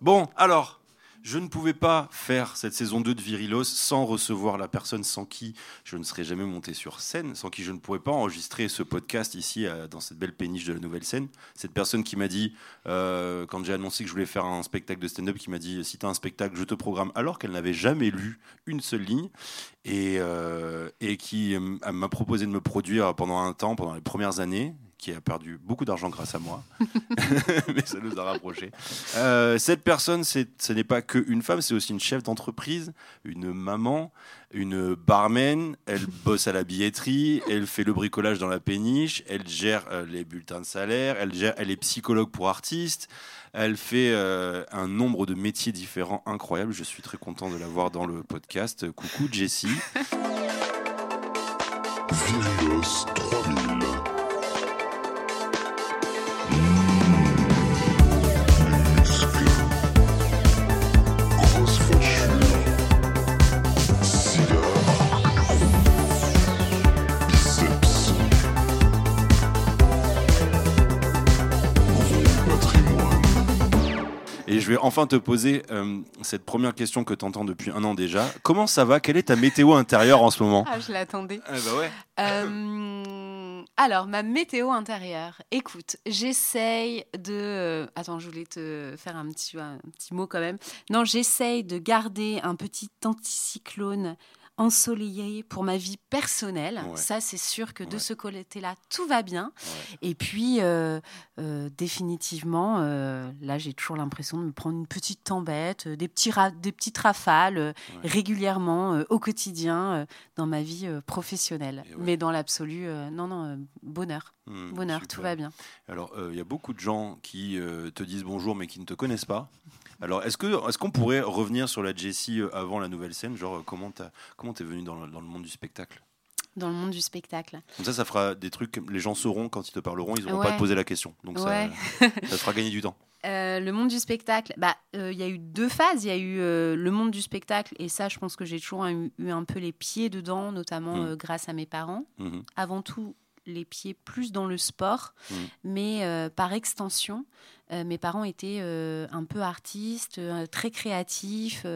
Bon, alors, je ne pouvais pas faire cette saison 2 de Virilos sans recevoir la personne sans qui je ne serais jamais monté sur scène, sans qui je ne pourrais pas enregistrer ce podcast ici euh, dans cette belle péniche de la nouvelle scène. Cette personne qui m'a dit, euh, quand j'ai annoncé que je voulais faire un spectacle de stand-up, qui m'a dit si tu as un spectacle, je te programme, alors qu'elle n'avait jamais lu une seule ligne, et, euh, et qui m'a proposé de me produire pendant un temps, pendant les premières années qui a perdu beaucoup d'argent grâce à moi, mais ça nous a rapprochés. Euh, cette personne, ce n'est pas qu'une femme, c'est aussi une chef d'entreprise, une maman, une barman, elle bosse à la billetterie, elle fait le bricolage dans la péniche, elle gère euh, les bulletins de salaire, elle, est psychologue pour artistes, elle fait euh, un nombre de métiers différents incroyables. Je suis très content de la voir dans le podcast. Coucou Jessie. Virios 3000. Je vais enfin te poser euh, cette première question que tu entends depuis un an déjà. Comment ça va? Quelle est ta météo intérieure en ce moment? Ah, je l'attendais. Ah bah ouais. Euh, alors, ma météo intérieure. Écoute, j'essaye de. Euh, attends, je voulais te faire un petit, un petit mot quand même. Non, j'essaye de garder un petit anticyclone ensoleillé pour ma vie personnelle. Ça, c'est sûr que de ce côté-là, tout va bien. Et puis, euh, euh, définitivement, euh, là, j'ai toujours l'impression de me prendre une petite tempête, des, petits des petites rafales régulièrement au quotidien dans ma vie professionnelle. Mais dans l'absolu, non, non, bonheur. Mmh, bonheur, tout va bien. Alors, il y a beaucoup de gens qui te disent bonjour, mais qui ne te connaissent pas. Alors, est-ce qu'on est qu'on pourrait revenir sur la Jessie euh, avant la nouvelle scène? Genre, euh, comment t'es venue dans le, dans le monde du spectacle? Dans le monde du spectacle. Comme ça, ça fera des trucs que les gens sauront quand ils te parleront, ils n'auront pas à te poser la question. Donc ça, ça te fera gagner du temps. Euh, le monde du spectacle, bah, il y a eu deux phases. Il y a eu le monde du spectacle, et ça, je pense que j'ai toujours eu, un peu les pieds dedans, notamment mmh. grâce à mes parents. Mmh. Avant tout, les pieds plus dans le sport, mmh. mais par extension, euh, mes parents étaient euh, un peu artistes, euh, très créatifs.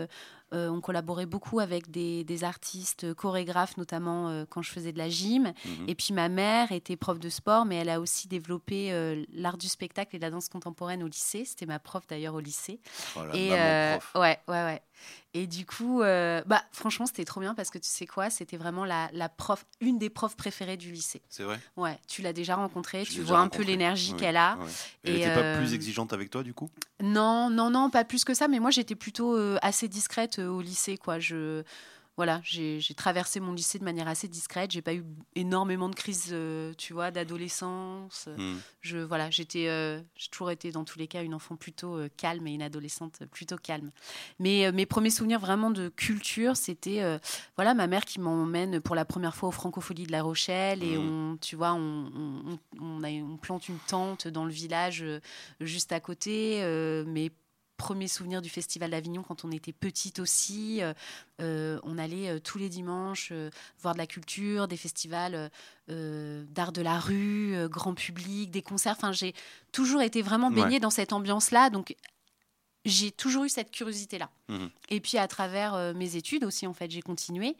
on collaborait beaucoup avec des, artistes chorégraphes, notamment quand je faisais de la gym. Mhm. Et puis ma mère était prof de sport, mais elle a aussi développé l'art du spectacle et la danse contemporaine au lycée. C'était ma prof d'ailleurs au lycée. Oh et ouais, ouais, ouais. Et du coup, euh, bah, franchement, c'était trop bien parce que tu sais quoi, c'était vraiment la, prof, une des profs préférées du lycée. C'est vrai? Ouais, tu l'as déjà rencontrée, tu vois un peu l'énergie qu'elle a. Elle n'était pas plus euh, exigeante avec toi, du coup? Non, non, non, pas plus que ça, mais moi, j'étais plutôt euh, assez discrète au lycée, quoi. Je voilà, j'ai traversé mon lycée de manière assez discrète. J'ai pas eu énormément de crises, euh, tu vois, d'adolescence. Hmm. Je voilà, j'étais, euh, j'ai toujours été dans tous les cas une enfant plutôt euh, calme et une adolescente plutôt calme. Mais mes premiers souvenirs vraiment de culture, c'était voilà ma mère qui m'emmène pour la première fois aux Francopholies de La Rochelle et hmm. on, tu vois, on, on, plante une tente dans le village juste à côté. mais premier souvenir du Festival d'Avignon quand on était petite aussi. Euh, euh, on allait euh, tous les dimanches voir de la culture, des festivals d'art de la rue, grand public, des concerts. Enfin, j'ai toujours été vraiment baignée dans cette ambiance-là. Donc, j'ai toujours eu cette curiosité-là. Mmh Et puis, à travers mes études aussi, en fait, j'ai continué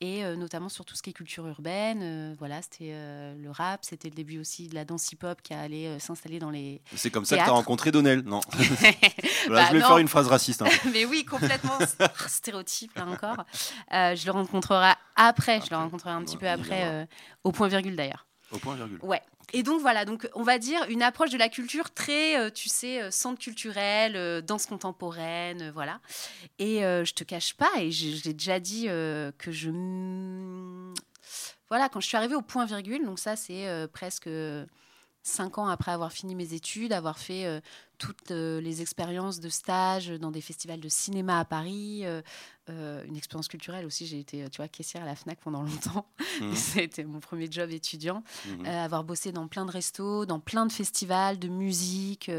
et euh, notamment sur tout ce qui est culture urbaine. Euh, voilà, c'était euh, le rap, c'était le début aussi de la danse hip-hop qui allait s'installer dans les. C'est comme ça que tu as rencontré Donnell, non bah Je vais faire une phrase raciste. Hein. Mais oui, complètement stéréotype là encore. je le rencontrerai après, je le rencontrerai un petit peu après, au point virgule d'ailleurs. Au point virgule. Ouais. Et donc voilà, donc on va dire une approche de la culture très, euh, tu sais, euh, centre culturel, euh, danse contemporaine, voilà. Et je te cache pas, et je, l'ai déjà dit que je, voilà, quand je suis arrivée au point virgule, donc ça c'est presque cinq ans après avoir fini mes études, avoir fait euh, toutes euh, les expériences de stage dans des festivals de cinéma à Paris, euh, une expérience culturelle aussi. J'ai été, tu vois, caissière à la Fnac pendant longtemps. Mmh. C'était mon premier job étudiant. Mmh. avoir bossé dans plein de restos, dans plein de festivals de musique,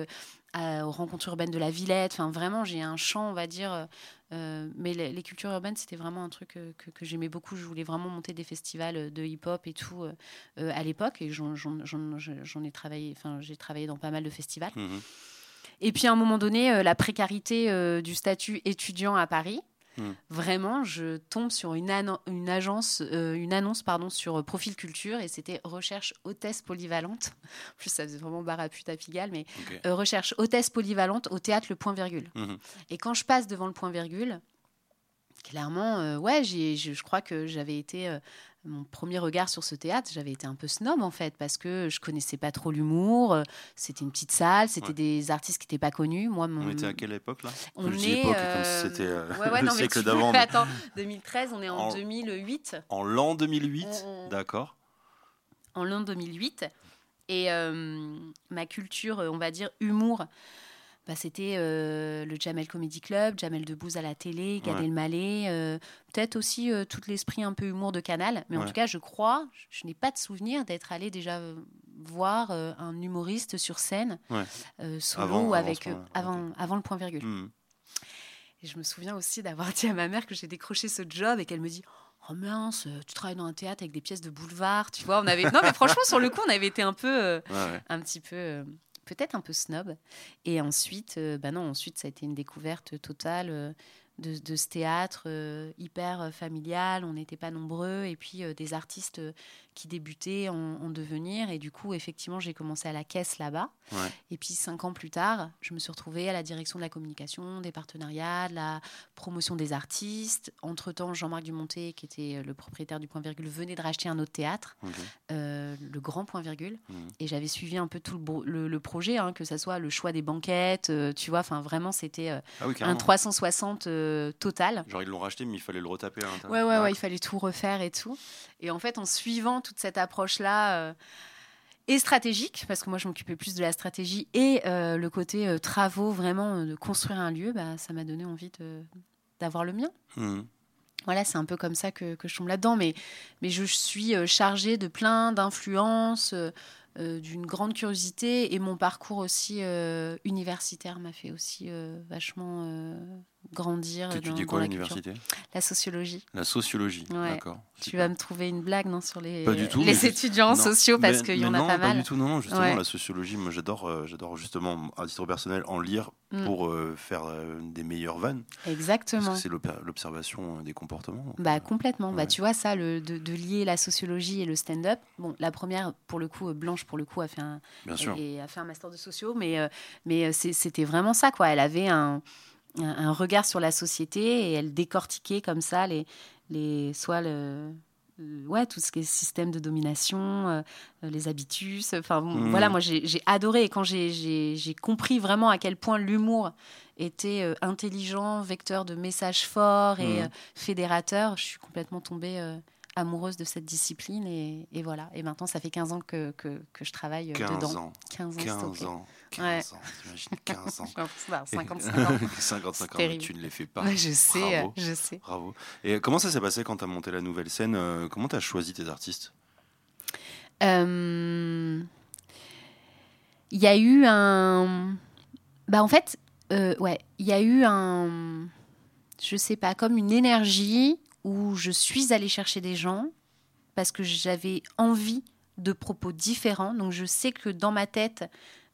aux rencontres urbaines de la Villette. Enfin, vraiment, j'ai un champ, on va dire. Euh, mais les, cultures urbaines, c'était vraiment un truc que, que, j'aimais beaucoup. Je voulais vraiment monter des festivals de hip-hop et tout euh, à l'époque. Et j'en ai travaillé, enfin, j'ai travaillé dans pas mal de festivals. Mmh Et puis à un moment donné, euh, la précarité euh, du statut étudiant à Paris. Hmm. Vraiment, je tombe sur une, agence, euh, une annonce pardon sur Profil Culture et c'était recherche hôtesse polyvalente. En plus, ça faisait vraiment bar à pute à Pigalle, mais euh, recherche hôtesse polyvalente au théâtre Le Point Virgule. Mhm. Et quand je passe devant le point virgule, clairement, euh, ouais, je crois que j'avais été. Mon premier regard sur ce théâtre, j'avais été un peu snob en fait, parce que je connaissais pas trop l'humour. euh, C'était une petite salle, c'était Ouais. des artistes qui n'étaient pas connus. Moi, mon, On était à quelle époque là? On Je est, époque comme euh, si c'était euh, ouais, ouais, le non, siècle d'avant. mais Attends, 2013, on est en, En- 2008. En l'an 2008, Mm, mm. d'accord. en l'an 2008. Et euh, ma culture, on va dire, humour, bah, c'était euh, le Jamel Comedy Club, Jamel Debbouze à la télé, Gad Ouais. Elmaleh, euh, peut-être aussi euh, tout l'esprit un peu humour de Canal. Mais en tout cas, je crois, je, je n'ai pas de souvenir d'être allé déjà voir un humoriste sur scène, Ouais. solo Avant- ou avec, avant, avant le point virgule. Mhm. Et je me souviens aussi d'avoir dit à ma mère que j'ai décroché ce job et qu'elle me dit Oh mince, tu travailles dans un théâtre avec des pièces de boulevard, tu vois. On avait... Non, mais franchement, sur le coup, on avait été un peu, un petit peu, peut-être un peu snob. Et ensuite, bah non, ensuite, ça a été une découverte totale euh, de, ce théâtre euh, hyper familial. On n'était pas nombreux. Et puis, des artistes qui débutaient en, en devenir. Et du coup, effectivement, j'ai commencé à la caisse là-bas. Ouais. Et puis, cinq ans plus tard, je me suis retrouvée à la direction de la communication, des partenariats, de la promotion des artistes. Entre-temps, Jean-Marc Dumonté, qui était euh, le propriétaire du Point Virgule, venait de racheter un autre théâtre, euh, le Grand Point Virgule. Mhm. Et j'avais suivi un peu tout le, bro- le, le projet, hein, que ce soit le choix des banquettes, euh, tu vois, enfin vraiment, c'était euh, Ah oui, un carrément. 360 euh, total. Genre ils l'ont racheté, mais il fallait le retaper à l'intérieur. Ouais, ouais, ouais, il fallait tout refaire et tout. Et en fait, en suivant toute cette approche-là, euh, et stratégique, parce que moi, je m'occupais plus de la stratégie, et euh, le côté euh, travaux, vraiment, euh, de construire un lieu, bah, ça m'a donné envie d'avoir le mien. Mhm. Voilà, c'est un peu comme ça que, que je tombe là-dedans. Mais, mais je suis chargée de plein d'influences, d'une grande curiosité. Et mon parcours aussi universitaire m'a fait aussi vachement grandir. Tu étudies quoi à l'université? La sociologie. La sociologie, Ouais. d'accord. Tu vas me trouver une blague non, sur les, Pas tout, étudiants Non, sociaux parce qu'il y en a non, pas mal. du tout, non, justement, Ouais. la sociologie, moi j'adore, euh, j'adore justement à titre personnel en lire Mm. pour euh, faire euh, des meilleures vannes. Parce Exactement. que c'est l'observation des comportements. Bah complètement. Bah tu vois ça, le, de, de lier la sociologie et le stand-up. Bon, la première pour le coup, Blanche pour le coup a fait un Bien sûr. et a fait un master de sociaux, mais mais c'était vraiment ça quoi. Elle avait un, un, regard sur la société et elle décortiquait comme ça les les soit le ouais tout ce qui est système de domination, euh, les habitus. Enfin voilà, moi j'ai adoré et quand j'ai- compris vraiment à quel point l'humour était euh, intelligent, vecteur de messages forts et Mhm. euh, fédérateur, je suis complètement tombée amoureuse de cette discipline et, et voilà. Et maintenant, ça fait 15 ans que, que, que je travaille euh, 15 dedans. ans. 15 ans, 15 s'il te ans. 15 Ouais. ans. T'imagines 15 ans. plaît. Enfin, 55 ans. 55 ans, mais tu ne les fais pas. Ouais, je sais, euh, Bravo. je sais. Bravo. Et comment ça s'est passé quand tu as monté la nouvelle scène euh, Comment tu as choisi tes artistes? Euh, Il y a eu un. Bah, en fait, euh, ouais, il y a eu un. Je sais pas, comme une énergie où je suis allée chercher des gens parce que j'avais envie de propos différents. Donc, je sais que dans ma tête,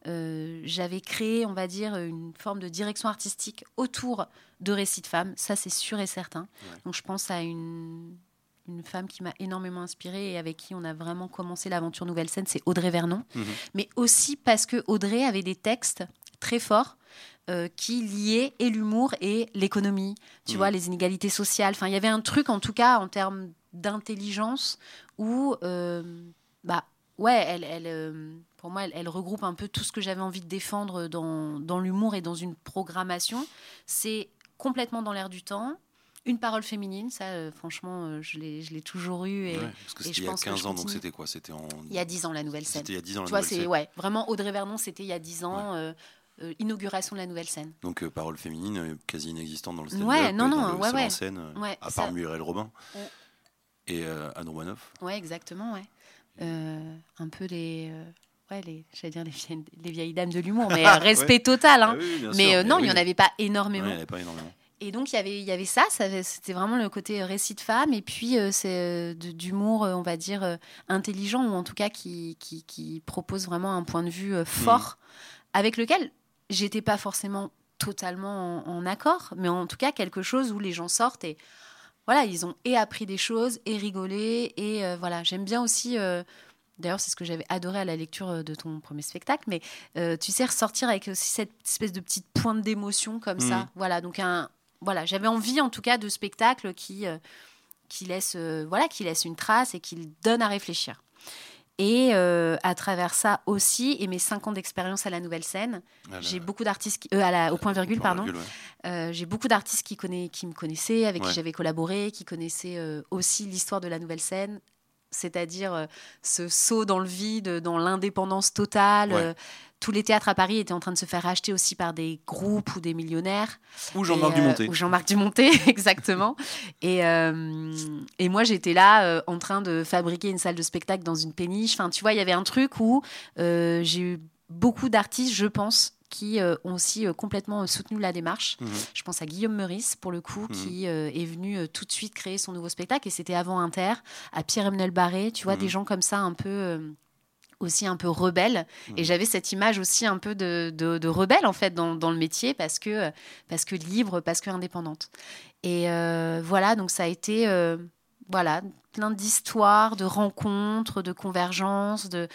euh, j'avais créé, on va dire, une forme de direction artistique autour de récits de femmes. Ça, c'est sûr et certain. Ouais. Donc, je pense à une, une femme qui m'a énormément inspirée et avec qui on a vraiment commencé l'aventure Nouvelle Scène, c'est Audrey Vernon. Mhm. Mais aussi parce que Audrey avait des textes très forts euh, qui liaient et l'humour et l'économie, tu Mhm. vois, les inégalités sociales. Enfin, il y avait un truc, en tout cas, en termes d'intelligence, où, euh, bah, ouais, elle, elle, euh, pour moi, elle, elle regroupe un peu tout ce que j'avais envie de défendre dans, dans l'humour et dans une programmation. C'est complètement dans l'air du temps. Une parole féminine, ça, euh, franchement, euh, je l'ai toujours eu. Et Ouais, Parce que c'était il y a pense que 15 je ans, donc c'était quoi? C'était en. il y a 10 ans, la nouvelle scène. C'était il y a 10 ans la Tu vois, nouvelle scène. ouais, vraiment Audrey Vernon, c'était il y a 10 ans, euh, euh, inauguration de la nouvelle scène. Donc euh, parole féminine euh, quasi inexistante dans le stand-up, Ouais, non, euh, non, dans le ouais, scène, à part Muriel Robin et Anne Romanoff. Ouais, exactement, ouais. Un peu les, ouais, les, j'allais dire les vieilles, les vieilles dames de l'humour, mais respect total. Hein. Ah oui, mais non, il oui. n'y en avait pas énormément. il n'y en avait pas énormément. Et donc, il y avait, il y avait ça, c'était vraiment le côté récit de femme, et puis euh, c'est euh, d'humour, on va dire, euh, intelligent, ou en tout cas qui, qui, qui propose vraiment un point de vue euh, fort, avec lequel j'étais pas forcément totalement en, accord, mais en tout cas quelque chose où les gens sortent et voilà, ils ont et appris des choses et rigolé et euh, voilà, j'aime bien aussi. Euh, d'ailleurs, c'est ce que j'avais adoré à la lecture euh, de ton premier spectacle, mais tu sais ressortir avec aussi cette espèce de petite pointe d'émotion comme ça. Mhm. Voilà, donc un voilà, j'avais envie en tout cas de spectacle qui qui laisse voilà, qui laisse une trace et qui donne à réfléchir. Et euh, à travers ça aussi, et mes cinq ans d'expérience à la nouvelle scène, j'ai beaucoup d'artistes, euh, au point virgule, pardon, euh, j'ai beaucoup d'artistes qui, qui me connaissaient, avec qui j'avais collaboré, qui connaissaient aussi l'histoire de la nouvelle scène, c'est-à-dire ce saut dans le vide, dans l'indépendance totale, tous les théâtres à Paris étaient en train de se faire racheter aussi par des groupes ou des millionnaires. Ou Jean-Marc euh, Dumonté. Ou Jean-Marc Dumonté, exactement. Et, euh, et moi, j'étais là euh, en train de fabriquer une salle de spectacle dans une péniche. Enfin, tu vois, il y avait un truc où j'ai eu beaucoup d'artistes, je pense, qui ont aussi complètement soutenu la démarche. Mhm. Je pense à Guillaume Meurice, pour le coup, mhm. qui est venu tout de suite créer son nouveau spectacle. Et c'était avant Inter, à Pierre-Emmanuel Barré, tu vois, mhm. des gens comme ça un peu aussi un peu rebelle et j'avais cette image aussi un peu de, de, rebelle en fait dans, dans, le métier parce que parce que libre parce que indépendante et euh, voilà donc ça a été euh, voilà plein d'histoires de rencontres de convergences de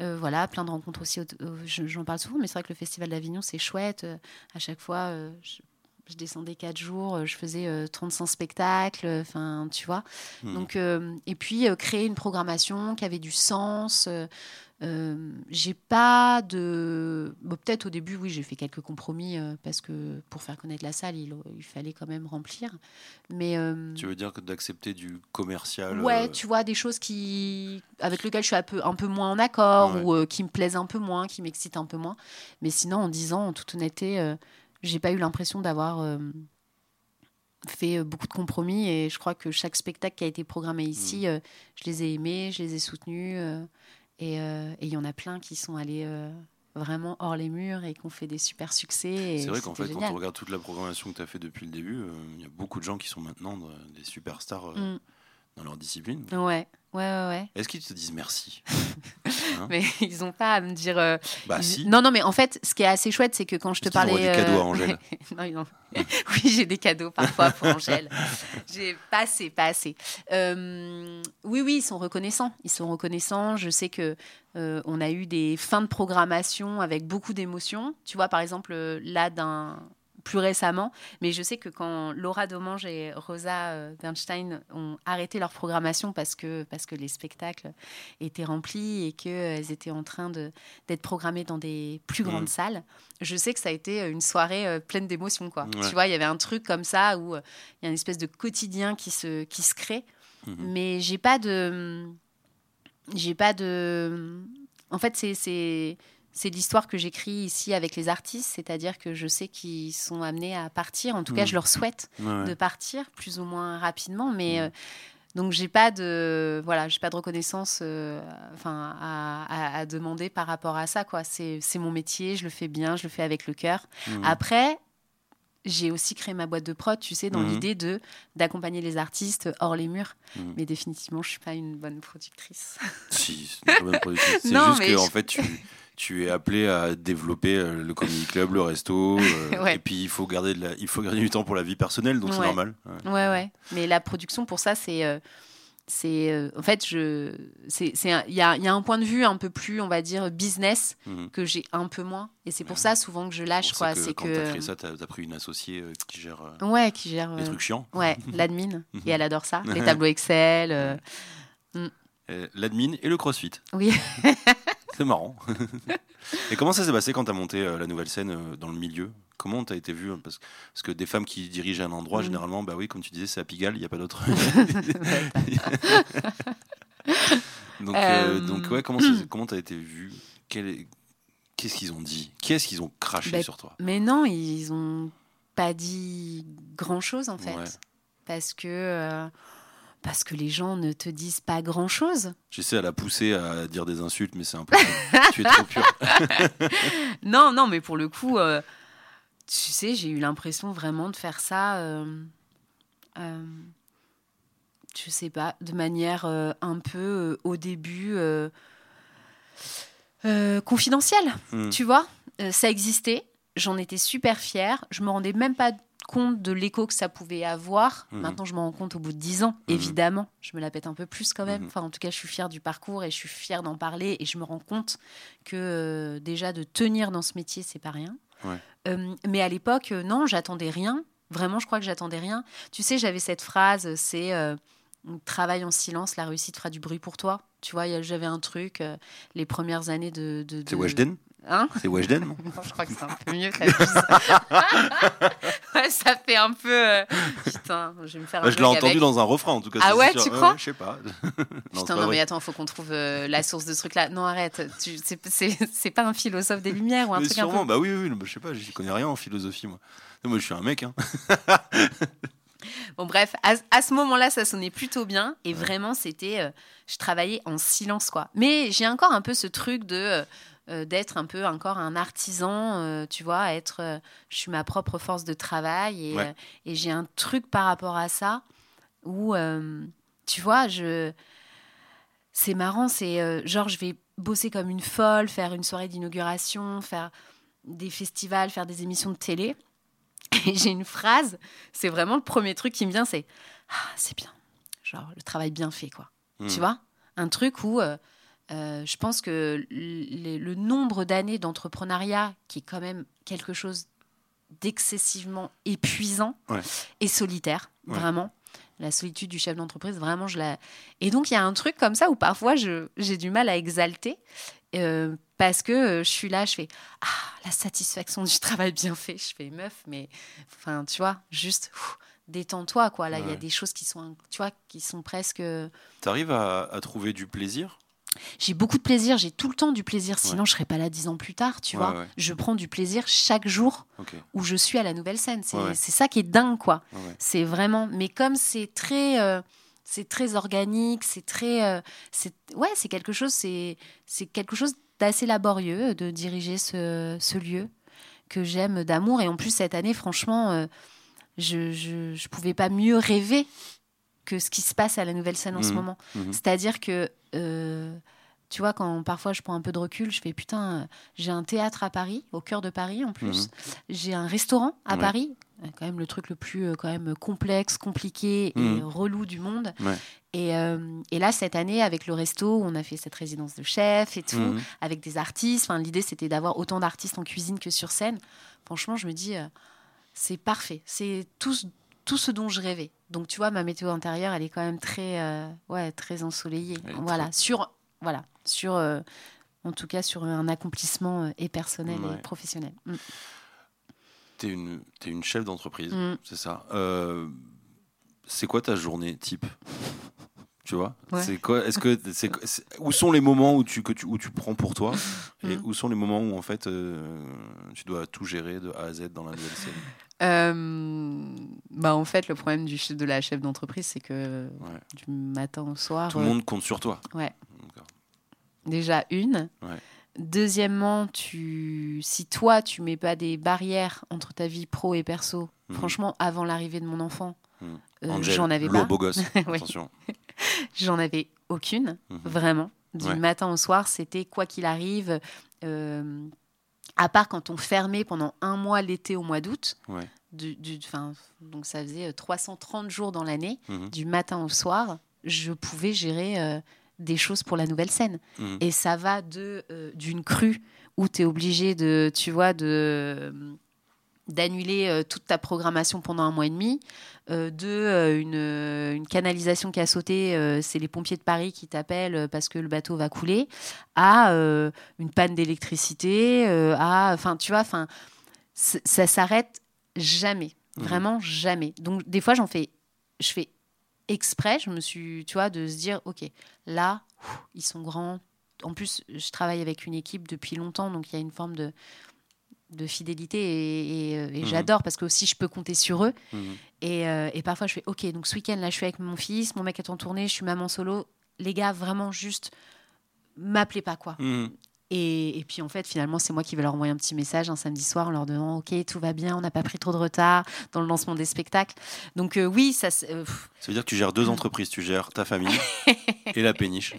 euh, voilà plein de rencontres aussi j'en parle souvent mais c'est vrai que le festival d'Avignon c'est chouette à chaque fois je, descendais quatre jours, je faisais 35 spectacles, enfin, tu vois. Mmh. Donc, et puis, créer une programmation qui avait du sens, euh, j'ai pas de. Peut-être au début, oui, j'ai fait quelques compromis euh, parce que pour faire connaître la salle, il, il fallait quand même remplir. Mais euh, tu veux dire que d'accepter du commercial Ouais, tu vois des choses qui avec lesquelles je suis un peu un peu moins en accord ou qui me plaisent un peu moins, qui m'excitent un peu moins. Mais sinon, en disant en toute honnêteté, j'ai pas eu l'impression d'avoir fait beaucoup de compromis et je crois que chaque spectacle qui a été programmé ici, mmh. je les ai aimés, je les ai soutenus. Euh, et il y en a plein qui sont allés euh, vraiment hors les murs et qui ont fait des super succès. C'est vrai qu'en fait, quand on regarde toute la programmation que tu as fait depuis le début, euh, il y a beaucoup de gens qui sont maintenant des superstars mm. Dans leur discipline. Ouais. Ouais, ouais, ouais. Est-ce qu'ils te disent merci? Hein? Mais ils n'ont pas à me dire. Euh, bah, si. Non, non, mais en fait, ce qui est assez chouette, c'est que quand je te parlais. des cadeaux à euh, Angèle. non, oui, j'ai des cadeaux parfois pour Angèle. J'ai pas assez, pas assez. Euh, oui, oui, ils sont reconnaissants. Ils sont reconnaissants. Je sais que on a eu des fins de programmation avec beaucoup d'émotions. Tu vois, par exemple, là, d'un plus récemment. Mais je sais que quand Laura Domange et Rosa euh, Bernstein ont arrêté leur programmation parce que, parce que les spectacles étaient remplis et qu'elles étaient en train d'être programmées dans des plus grandes mmh. salles, je sais que ça a été une soirée euh, pleine d'émotions. quoi. Tu vois, il y avait un truc comme ça où euh, il y a une espèce de quotidien qui se, qui se crée. Mmh. Mais j'ai pas de... J'ai pas de... En fait, c'est c'est l'histoire que j'écris ici avec les artistes, c'est-à-dire que je sais qu'ils sont amenés à partir. En tout cas, je leur souhaite de partir plus ou moins rapidement, mais euh, donc j'ai pas de voilà, j'ai pas de reconnaissance, euh, enfin à, demander par rapport à ça quoi. C'est mon métier, je le fais bien, je le fais avec le cœur. Après. J'ai aussi créé ma boîte de prod, tu sais, dans l'idée de d'accompagner les artistes hors les murs. Mais définitivement, je suis pas une bonne productrice. Si, une bonne productrice. C'est juste que en fait, tu, tu es appelé à développer euh, le comedy club, le resto, euh, et puis il faut garder de la, il faut garder du temps pour la vie personnelle, donc c'est normal. Ouais. ouais. Mais la production pour ça, c'est euh, c'est en fait je c'est il y a, y a, un point de vue un peu plus on va dire business mhm. que j'ai un peu moins. Et c'est pour ça souvent que je lâche quoi. c'est que, quand créé ça t'as as pris une associée qui gère ouais qui gère les trucs chiants. ouais l'admin. Et elle adore ça. Les tableaux Excel mm. l'admin et le CrossFit. Oui C'est marrant. Et comment ça s'est passé quand tu as monté euh, la nouvelle scène euh, dans le milieu? Comment tu as été vu parce, parce, que des femmes qui dirigent un endroit, mm. généralement, bah oui, comme tu disais, c'est à Pigalle, il n'y a pas d'autre. donc, euh, donc, ouais, comment tu as été vu? Qu'est-ce qu'ils ont dit? Qu'est-ce qu'ils ont craché bah, sur toi? Mais non, ils ont pas dit grand-chose, en fait. Parce que parce que les gens ne te disent pas grand-chose. J'essaie à la pousser à dire des insultes, mais c'est un peu... tu es trop pur. non, non, mais pour le coup, euh, tu sais, j'ai eu l'impression vraiment de faire ça, euh, euh, je sais pas, de manière euh, un peu au début confidentielle, hmm. tu vois. ça existait, j'en étais super fière. Je me rendais même pas compte de l'écho que ça pouvait avoir. Mhm. Maintenant, je m'en rends compte au bout de dix ans, Mhm. évidemment. Je me la pète un peu plus quand même. Mhm. Enfin, en tout cas, je suis fière du parcours et je suis fière d'en parler. Et je me rends compte que euh, déjà de tenir dans ce métier, c'est pas rien. Ouais. Euh, mais à l'époque, euh, non, j'attendais rien. Vraiment, je crois que j'attendais rien. Tu sais, j'avais cette phrase, c'est travaille en silence, la réussite fera du bruit pour toi. Tu vois, j'avais un truc, les premières années de. de, C'est de- Weshden? Hein C'est Weshden non je crois que c'est un peu mieux. ouais, ça fait un peu. euh, Putain, je vais me faire un Je l'ai entendu avec. dans un refrain en tout cas. Ah ouais, sûr. tu crois Je sais pas. non, Putain, pas non, vrai. mais attends, faut qu'on trouve euh, la source de ce truc-là. Non, arrête. Tu, c'est, pas un philosophe des Lumières ou un Mais truc un sûrement, peu. bah oui, oui, oui, je sais pas, j'y connais rien en philosophie moi. Moi je suis un mec, hein. Bon, bref, à, à ce moment-là, ça sonnait plutôt bien. Et vraiment, c'était. euh, je travaillais en silence, quoi. Mais j'ai encore un peu ce truc de. euh, euh, d'être un peu encore un artisan, euh, tu vois, être, euh, je suis ma propre force de travail et, Ouais. et j'ai un truc par rapport à ça où, tu vois, je, c'est marrant, c'est genre je vais bosser comme une folle, faire une soirée d'inauguration, faire des festivals, faire des émissions de télé. Et j'ai une phrase, c'est vraiment le premier truc qui me vient, c'est ah, c'est bien, genre le travail bien fait, quoi. Hmm. Tu vois? Un truc où euh, je pense que le, le nombre d'années d'entrepreneuriat, qui est quand même quelque chose d'excessivement épuisant Ouais. et solitaire, Ouais. vraiment. La solitude du chef d'entreprise, vraiment, je la. Et donc, il y a un truc comme ça où parfois j'ai du mal à exalter euh, parce que euh, je suis là, je fais Ah, la satisfaction du travail bien fait. Je fais meuf, mais enfin, tu vois, juste détends-toi, quoi. Là, il y a des choses qui sont, tu vois, qui sont presque. T'arrives à, à trouver du plaisir? J'ai beaucoup de plaisir, j'ai tout le temps du plaisir, sinon je serais pas là dix ans plus tard, tu Ouais, vois. ouais. Je prends du plaisir chaque jour où je suis à la nouvelle scène. C'est Ouais, ouais. ça qui est dingue, quoi. Ouais, ouais. C'est vraiment. Mais comme c'est très. euh, c'est très organique, c'est très. euh, c'est ouais, c'est quelque chose. C'est c'est quelque chose d'assez laborieux de diriger ce, ce lieu que j'aime d'amour. Et en plus cette année, franchement, euh, je, je je pouvais pas mieux rêver que ce qui se passe à la nouvelle scène en ce Mhm. moment. Mhm. C'est-à-dire que, euh, tu vois, quand parfois je prends un peu de recul, je fais putain, j'ai un théâtre à Paris, au cœur de Paris en plus. J'ai un restaurant à Ouais. Paris, quand même le truc le plus euh, quand même complexe, compliqué et relou du monde. Ouais. Et, euh, et là, cette année, avec le resto, on a fait cette résidence de chef et tout, avec des artistes. Enfin, L'idée, c'était d'avoir autant d'artistes en cuisine que sur scène. Franchement, je me dis, euh, c'est parfait. C'est tout, ce- tout ce dont je rêvais. Donc, tu vois, ma météo intérieure, elle est quand même très, euh, ouais, très ensoleillée. Voilà, très- sur, voilà, sur, euh, en tout cas, sur un accomplissement euh, et personnel Ouais. et professionnel. Mm. T'es une, t'es une chef d'entreprise, Mm. c'est ça. C'est quoi ta journée type? Tu vois Ouais. C'est quoi Est-ce que c'est, où sont les moments où tu que tu où tu prends pour toi et Mm. où sont les moments où en fait euh, tu dois tout gérer de A à Z dans la nouvelle scène Euh, bah en fait, le problème du, de la chef d'entreprise, c'est que Ouais. du matin au soir, Tout le euh, monde compte sur toi. ouais, déjà une. Ouais. Deuxièmement, tu, si toi, tu mets pas des barrières entre ta vie pro et perso, Mhm. franchement, avant l'arrivée de mon enfant, Mhm. euh, j'en avais pas. beau gosse. Attention. J'en avais aucune, Mhm. vraiment. Du Ouais. matin au soir, c'était quoi qu'il arrive. euh, à part quand on fermait pendant un mois l'été au mois d'août, Ouais. du, du- 'fin, donc ça faisait euh, 330 jours dans l'année, Mhm. du matin au soir, je pouvais gérer euh, des choses pour la nouvelle scène. Mhm. Et ça va de euh, d'une crue où tu es obligé de, tu vois, de d'annuler euh, toute ta programmation pendant un mois et demi, euh, de euh, une, euh, une canalisation qui a sauté, euh, c'est les pompiers de Paris qui t'appellent parce que le bateau va couler, à une panne d'électricité, à, enfin, tu vois, enfin, ça s'arrête jamais, Mhm. vraiment jamais. Donc des fois, j'en fais, je fais exprès, je me suis, tu vois, de se dire, ok, là, ouf, ils sont grands. En plus, je travaille avec une équipe depuis longtemps, donc il y a une forme de, de fidélité et, et, euh, et Mhm. j'adore parce que aussi je peux compter sur eux. Mhm. Et, euh, et parfois, je fais OK, donc ce week-end, là, je suis avec mon fils, mon mec est en tournée, je suis maman solo. Les gars, vraiment, juste, m'appelez pas, quoi. Mhm. Et, puis, en fait, finalement, c'est moi qui vais leur envoyer un petit message un samedi soir en leur disant OK, tout va bien, on n'a pas pris trop de retard dans le lancement des spectacles. Donc, euh, oui, ça. euh, Ça veut dire que tu gères deux entreprises. Tu gères ta famille et la péniche.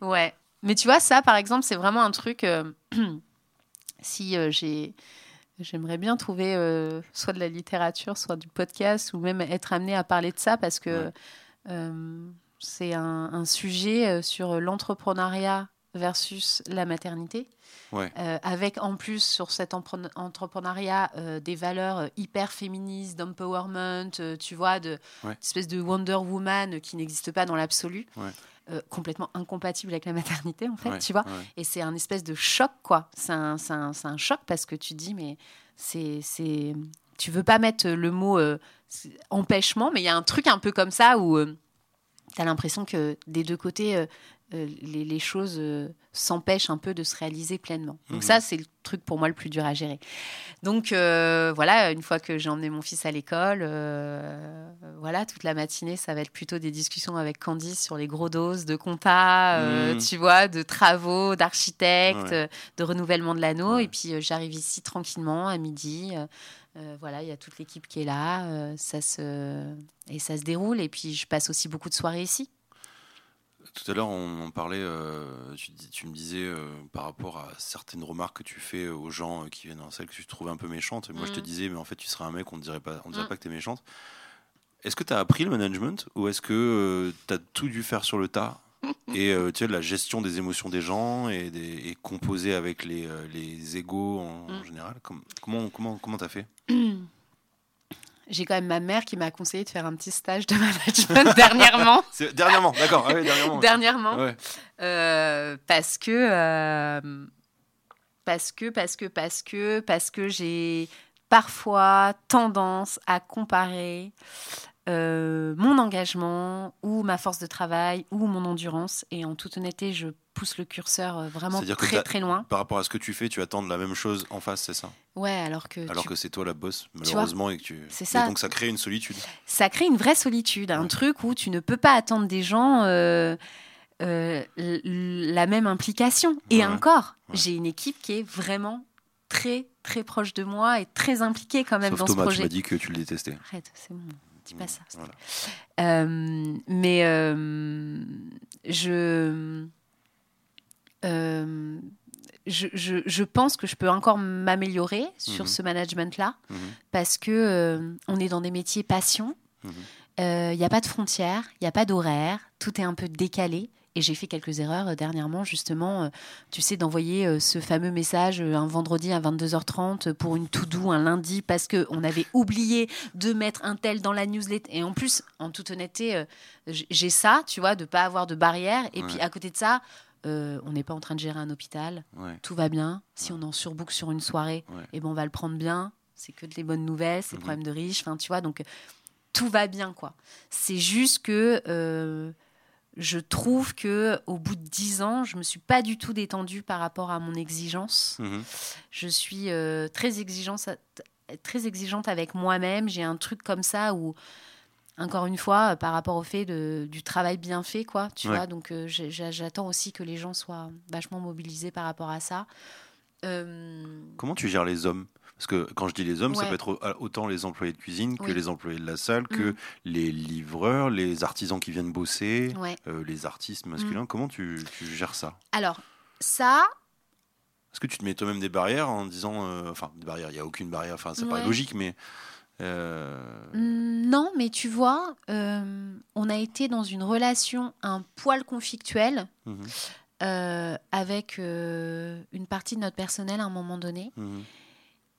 Ouais. Mais tu vois, ça, par exemple, c'est vraiment un truc. si euh, j'ai. J'aimerais bien trouver euh, soit de la littérature, soit du podcast, ou même être amené à parler de ça parce que euh, c'est un, un, sujet sur l'entrepreneuriat versus la maternité. Euh, avec en plus sur cet entrepreneuriat des valeurs hyper féministes, d'empowerment, tu vois, de espèce de Wonder Woman qui n'existe pas dans l'absolu. Complètement incompatible avec la maternité en fait tu vois. et c'est un espèce de choc quoi. C'est un, un, un, choc parce que tu dis mais c'est c'est tu veux pas mettre le mot empêchement mais il y a un truc un peu comme ça où tu as l'impression que des deux côtés euh, les, choses euh, s'empêchent un peu de se réaliser pleinement. Donc mhm. ça, c'est le truc pour moi le plus dur à gérer. Donc euh, voilà, une fois que j'ai emmené mon fils à l'école, voilà, toute la matinée, ça va être plutôt des discussions avec Candice sur les gros doses de compta, mhm. tu vois, de travaux, d'architectes, de renouvellement de l'anneau. Et puis j'arrive ici tranquillement à midi. voilà, il y a toute l'équipe qui est là, ça se et ça se déroule. Et puis je passe aussi beaucoup de soirées ici. Tout à l'heure, on en parlait, euh, tu, me disais euh, par rapport à certaines remarques que tu fais aux gens euh, qui viennent en salle que tu trouvais un peu méchante. moi, je te mm. disais, mais en fait, tu serais un mec, on ne dirait pas, on dirait mm. pas que tu es méchante. Est-ce que tu as appris le management ou est-ce que tu as tout dû faire sur le tas et tu sais, la gestion des émotions des gens et, des, composer avec les, les égaux en, mm. général? Comment comment comment t'as fait? j'ai quand même ma mère qui m'a conseillé de faire un petit stage de management dernièrement. dernièrement, d'accord. Ah dernièrement. dernièrement. Euh, parce que. Euh, parce que, parce que, parce que, parce que j'ai parfois tendance à comparer euh, mon engagement ou ma force de travail ou mon endurance. Et en toute honnêteté, je pousse le curseur euh, vraiment très très loin. Par rapport à ce que tu fais, tu attends de la même chose en face, c'est ça? Ouais, alors que. Alors que c'est toi la boss, malheureusement, et que tu. C'est ça. donc ça crée une solitude. Ça crée une vraie solitude, un truc où tu ne peux pas attendre des gens. Euh, la même implication. Et encore, j'ai une équipe qui est vraiment très très proche de moi et très impliquée quand même dans ce projet. Tu m'as dit que tu le détestais. Arrête, c'est bon pas ça. Euh, mais euh, je, euh, je, je, je, pense que je peux encore m'améliorer sur mhm. ce management-là mhm. parce que on est dans des métiers passion. Il mhm. n'y a pas de frontières, il n'y a pas d'horaire, tout est un peu décalé. Et j'ai fait quelques erreurs euh, dernièrement, justement, euh, tu sais, d'envoyer euh, ce fameux message un vendredi à 22h30 pour une tout doux un lundi parce qu'on avait oublié de mettre un tel dans la newsletter. Et en plus, en toute honnêteté, j'ai ça, tu vois, de pas avoir de barrière. Et puis à côté de ça, on n'est pas en train de gérer un hôpital. Tout va bien. Si on en surbook sur une soirée, et eh ben on va le prendre bien. C'est que des bonnes nouvelles, c'est le mhm. problème de riches. Enfin, tu vois, donc tout va bien, quoi. C'est juste que je trouve que au bout de dix ans, je me suis pas du tout détendue par rapport à mon exigence. Mhm. Je suis euh, très exigeante, très exigeante avec moi-même. J'ai un truc comme ça où, encore une fois, par rapport au fait de, du travail bien fait, quoi. Tu vois, donc euh, j'attends aussi que les gens soient vachement mobilisés par rapport à ça. Euh, Comment tu gères les hommes? Parce que quand je dis les hommes, ça peut être autant les employés de cuisine que les employés de la salle, que mm. les livreurs, les artisans qui viennent bosser, euh, les artistes masculins. Mm. Comment tu, gères ça? Alors, ça. Est-ce que tu te mets toi-même des barrières en disant. Euh, enfin, des barrières, il n'y a aucune barrière, enfin, c'est pas logique, mais. Euh, mm, non, mais tu vois, on a été dans une relation un poil conflictuelle. Mhm. avec une partie de notre personnel à un moment donné. Mhm.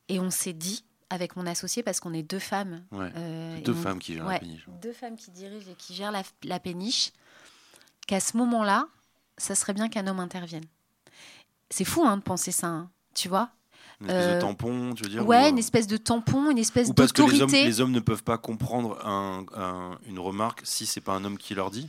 Et on s'est dit, avec mon associé, parce qu'on est deux femmes. Euh, deux femmes qui gèrent la péniche. Deux femmes qui dirigent et qui gèrent la, péniche, qu'à ce moment-là, ça serait bien qu'un homme intervienne. C'est fou hein, de penser ça, hein, tu vois une espèce de euh, tampon, tu veux dire Ouais, une espèce de tampon, une espèce d'autorité. Parce que les hommes, les hommes, ne peuvent pas comprendre une remarque si c'est pas un homme qui leur dit?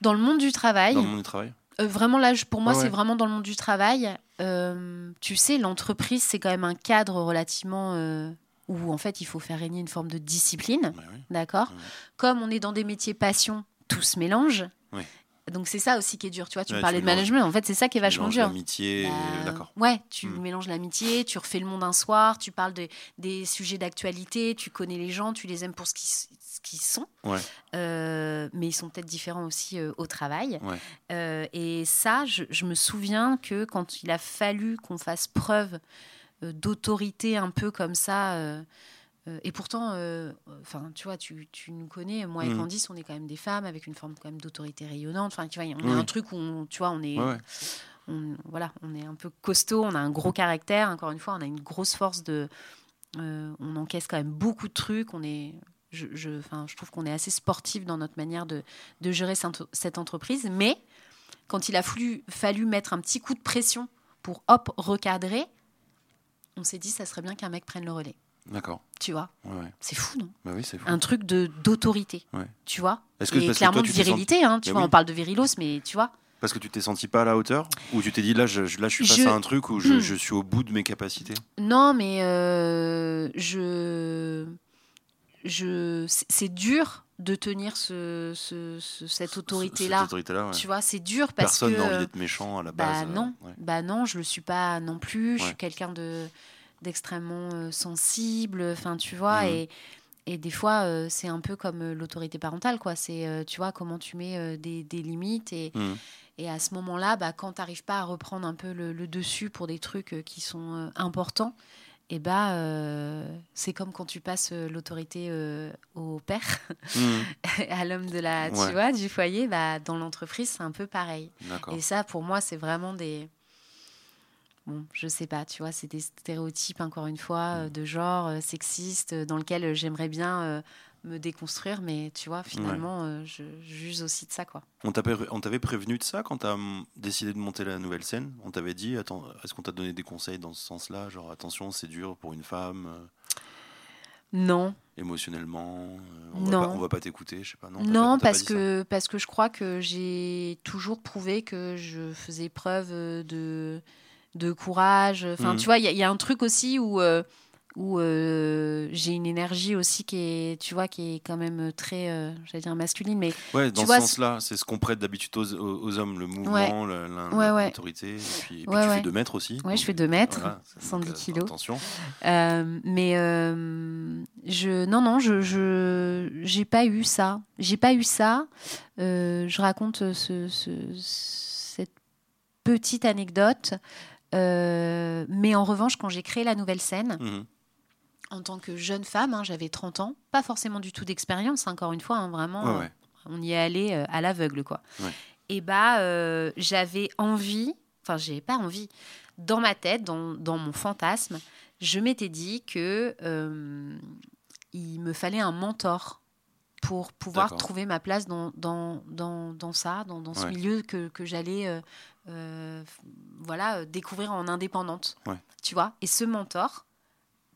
Dans le monde du travail. Dans le monde du travail. Euh, vraiment, là, pour moi, c'est vraiment dans le monde du travail. Euh, tu sais, l'entreprise, c'est quand même un cadre relativement euh, où, en fait, il faut faire régner une forme de discipline. D'accord? Comme on est dans des métiers passion, tout se mélange. Donc c'est ça aussi qui est dur, tu vois. Tu parlais de management, en fait c'est ça qui est vachement dur. L'amitié, bah, d'accord. Ouais, tu hmm. mélanges l'amitié, tu refais le monde un soir, tu parles de, des sujets d'actualité, tu connais les gens, tu les aimes pour ce qu'ils sont. Euh, mais ils sont peut-être différents aussi euh, au travail. Euh, et ça, je, je, me souviens que quand il a fallu qu'on fasse preuve d'autorité un peu comme ça. Euh, et pourtant, euh, enfin, tu vois, tu, tu nous connais, moi et Mhm. Candice, on est quand même des femmes avec une forme quand même d'autorité rayonnante. Enfin, tu vois, on Oui. a un truc où, on, tu vois, on est, Ouais, ouais. on, voilà, on est un peu costaud, on a un gros caractère. Encore une fois, on a une grosse force de, euh, on encaisse quand même beaucoup de trucs. On est, je, je, enfin, je trouve qu'on est assez sportif dans notre manière de, de gérer cette, cette entreprise. Mais quand il a fallu, fallu mettre un petit coup de pression pour hop recadrer, on s'est dit ça serait bien qu'un mec prenne le relais. D'accord. Tu vois, Ouais, ouais. c'est fou, non? Bah oui, fou. Un truc de d'autorité. Ouais. Tu vois? Que Et que clairement toi, de virilité, hein, tu Mais vois, oui. on parle de virilos, mais tu vois. Parce que tu t'es senti pas à la hauteur? Ou tu t'es dit là, je, là, je suis face Je- à un truc où je, Hmm. je suis au bout de mes capacités? Non, mais euh, je, je, c'est dur de tenir ce, ce- ce- cette autorité-là. Ouais. Tu vois, c'est dur parce Personne que. n'a envie d'être méchant à la base. Bah non, ouais. bah non, je le suis pas non plus. Je suis quelqu'un de d'extrêmement euh, sensible. Enfin, tu vois, Mhm. et et des fois, euh, c'est un peu comme euh, l'autorité parentale, quoi. C'est, tu vois, comment tu mets des, des limites et Mhm. et à ce moment-là, bah, quand tu n'arrives pas à reprendre un peu le, le dessus pour des trucs qui sont importants, et bah, euh, c'est comme quand tu passes euh, l'autorité euh, au père, Mhm. à l'homme de la, tu Ouais. vois, du foyer. Bah, dans l'entreprise, c'est un peu pareil. Et ça, pour moi, c'est vraiment des. Bon, je sais pas, tu vois, c'est des stéréotypes, encore une fois, euh, de genre euh, sexiste, euh, dans lequel j'aimerais bien me déconstruire, mais tu vois, finalement, euh, je, j'use aussi de ça, quoi. On t'avait prévenu de ça quand tu as décidé de monter la nouvelle scène? On t'avait dit, attends, est-ce qu'on t'a donné des conseils dans ce sens-là Genre, attention, c'est dur pour une femme, Non, émotionnellement, on, Va Non. pas, on va pas t'écouter, je sais pas. Non, t'as Non, pas- t'as pas parce que, parce que je crois que j'ai toujours prouvé que je faisais preuve de, de courage. Enfin, Mhm. tu vois, il y, a- il y a un truc aussi où, euh, où euh, j'ai une énergie aussi qui est, tu vois, qui est quand même très, euh, j'allais dire masculine, mais Ouais, dans ce vois, sens-là, c'est ce qu'on prête d'habitude aux, aux- hommes, le mouvement, la- la- Ouais, l'autorité. Et puis, et puis Ouais, tu fais 2 mètres aussi. ouais, donc, je fais 2 mètres. voilà, c'est- 110 donc, euh, kilos. Attention. Mais je, non, non, je, je, j'ai pas eu ça. J'ai pas eu ça. Je raconte ce, ce- cette petite anecdote. Euh, mais en revanche, quand j'ai créé la nouvelle scène, Mhm. en tant que jeune femme, hein, j'avais 30 ans, pas forcément du tout d'expérience, encore une fois, hein, vraiment, ouais. on y est allé euh, à l'aveugle, quoi. Ouais. Et bah, euh, j'avais envie, enfin, j'avais pas envie, dans ma tête, dans, dans mon fantasme, je m'étais dit que euh, il me fallait un mentor pour pouvoir trouver ma place dans, dans, dans, dans ça, dans, dans ce milieu que, que j'allais euh, voilà, euh, découvrir en indépendante. Ouais. Tu vois Et ce mentor,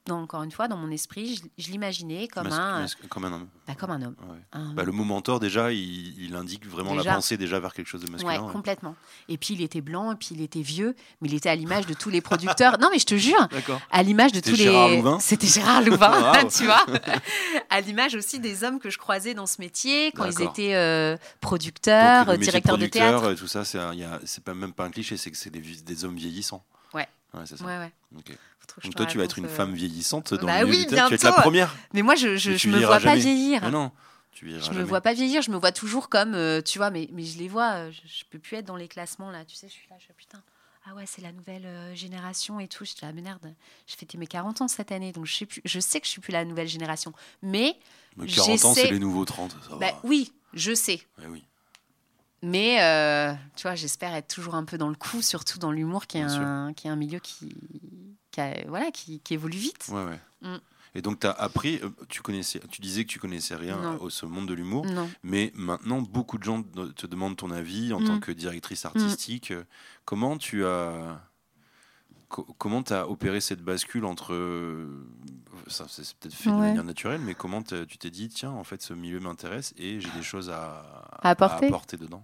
dans- encore une fois, dans mon esprit, je, je l'imaginais comme, un, comme un homme. bah, comme un homme. Ouais. Un- Bah, le mot mentor, déjà, il, il indique vraiment la Déjà. pensée déjà vers quelque chose de masculin. Ouais, ouais. complètement. Et puis il était blanc, et puis il était vieux, mais il était à l'image de tous les producteurs. non, mais je te jure, à l'image de tous Gérard les. C'était Gérard Louvain, tu vois. à l'image aussi des hommes que je croisais dans ce métier quand ils étaient euh, producteurs, Donc, de directeurs de théâtre. euh, tout ça, c'est même pas un cliché, c'est que c'est des hommes vieillissants. Ouais. C'est ça. Ouais, ouais. Ok. Faut trop que je Donc toi, tu vas être une euh, femme vieillissante dans Bah le milieu oui, du théâtre. Tu vas être la bientôt. première. Mais moi, je, je me vois pas jamais. vieillir. Mais non, tu Je me jamais. vois pas vieillir, je me vois toujours comme, euh, tu vois, mais, mais je les vois, euh, je, je peux plus être dans les classements là. Tu sais, je suis là, je suis putain. Ah ouais, c'est la nouvelle euh, génération et tout. Je dis, ah mais merde, j'ai fêté mes 40 ans cette année, donc je sais, plus, je sais que je suis plus la nouvelle génération. Mais, Mais 40 ans, c'est les nouveaux 30. Ça bah, va. oui, je sais. Ouais, oui. Mais, euh, tu vois, j'espère être toujours un peu dans le coup, surtout dans l'humour, qui, est un- qui est un milieu qui, qui, a- voilà, qui, qui évolue vite. Ouais, ouais. Mm. Et donc, tu as appris, euh, tu, connaissais, tu disais que tu connaissais rien Non. au ce monde de l'humour, mais maintenant, beaucoup de gens te demandent ton avis en Mm. tant que directrice artistique. Euh, Comment tu as. Co- Comment tu as opéré cette bascule entre. euh, Ça, c'est peut-être fait de manière naturelle, mais comment tu t'es dit, tiens, en fait, ce milieu m'intéresse et j'ai des choses à, À apporter. dedans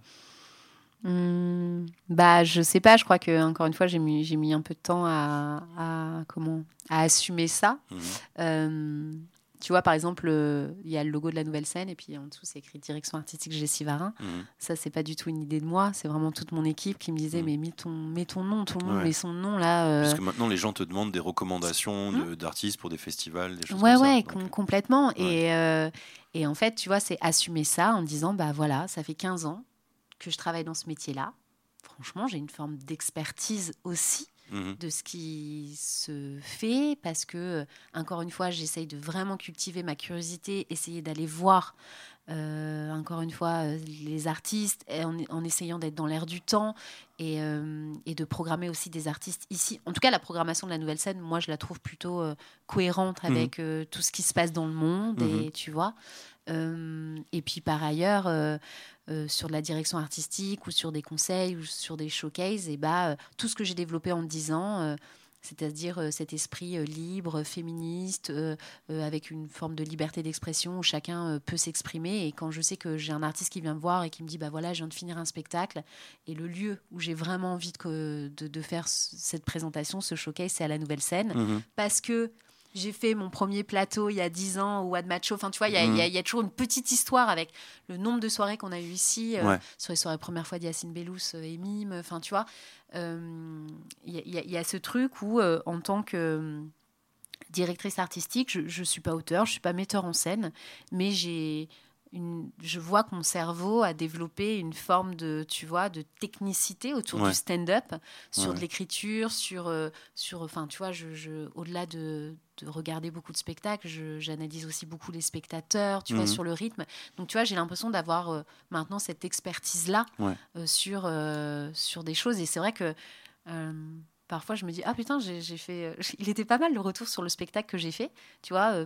Hmm, bah, je sais pas. Je crois que encore une fois, j'ai mis, j'ai mis un peu de temps à, à comment, à assumer ça. Mhm. Euh, tu vois, par exemple, euh, il y a le logo de la nouvelle scène et puis en dessous, c'est écrit direction artistique Jessie Varin. Mhm. Ça, c'est pas du tout une idée de moi. C'est vraiment toute mon équipe qui me disait, Mhm. mais mets ton, mets ton nom, tout le monde Ouais. met son nom là. euh, Parce que maintenant, les gens te demandent des recommandations de- d'artistes pour des festivals, des choses Ouais, comme ça. ouais, com- complètement. Et, euh, et en fait, tu vois, c'est assumer ça en disant, bah voilà, ça fait 15 ans que je travaille dans ce métier-là. Franchement, j'ai une forme d'expertise aussi. Mhm. de ce qui se fait parce que, euh, encore une fois, j'essaye de vraiment cultiver ma curiosité, essayer d'aller voir, euh, encore une fois, euh, les artistes en, en essayant d'être dans l'air du temps et, euh, et de programmer aussi des artistes ici. En tout cas, la programmation de la nouvelle scène, moi, je la trouve plutôt euh, cohérente avec euh, tout ce qui se passe dans le monde et tu vois. Euh, et puis par ailleurs, euh, euh, sur de la direction artistique ou sur des conseils ou sur des showcases, et bah, euh, tout ce que j'ai développé en 10 ans, c'est-à-dire cet esprit libre, féministe, euh, euh, avec une forme de liberté d'expression où chacun peut s'exprimer. Et quand je sais que j'ai un artiste qui vient me voir et qui me dit, bah voilà, je viens de finir un spectacle, et le lieu où j'ai vraiment envie de, que- de, de faire cette présentation, ce showcase, c'est à la nouvelle scène Mhm. parce que j'ai fait mon premier plateau il y a 10 ans au Wad Macho. Enfin, tu vois, il y, a- il y a- il y a toujours une petite histoire avec le nombre de soirées qu'on a eues ici, euh, Ouais. sur les soirées première fois d'Yacine Bellous euh, et Mime. Enfin, tu vois, euh, il y, a- y y ce truc où, euh, en tant que directrice artistique, je ne suis pas auteur, je suis pas metteur en scène, mais j'ai une, je vois que mon cerveau a développé une forme de, tu vois, de technicité autour Ouais. du stand-up, sur Ouais. de l'écriture, sur, euh, sur, enfin, tu vois, je, je- au-delà de, de regarder beaucoup de spectacles, je- j'analyse aussi beaucoup les spectateurs, tu vois, Mhm. sur le rythme. Donc, tu vois, j'ai l'impression d'avoir euh, maintenant cette expertise-là Ouais. euh, sur, sur des choses. Et c'est vrai que parfois, je me dis, ah putain, j'ai fait. Il était pas mal le retour sur le spectacle que j'ai fait, tu vois.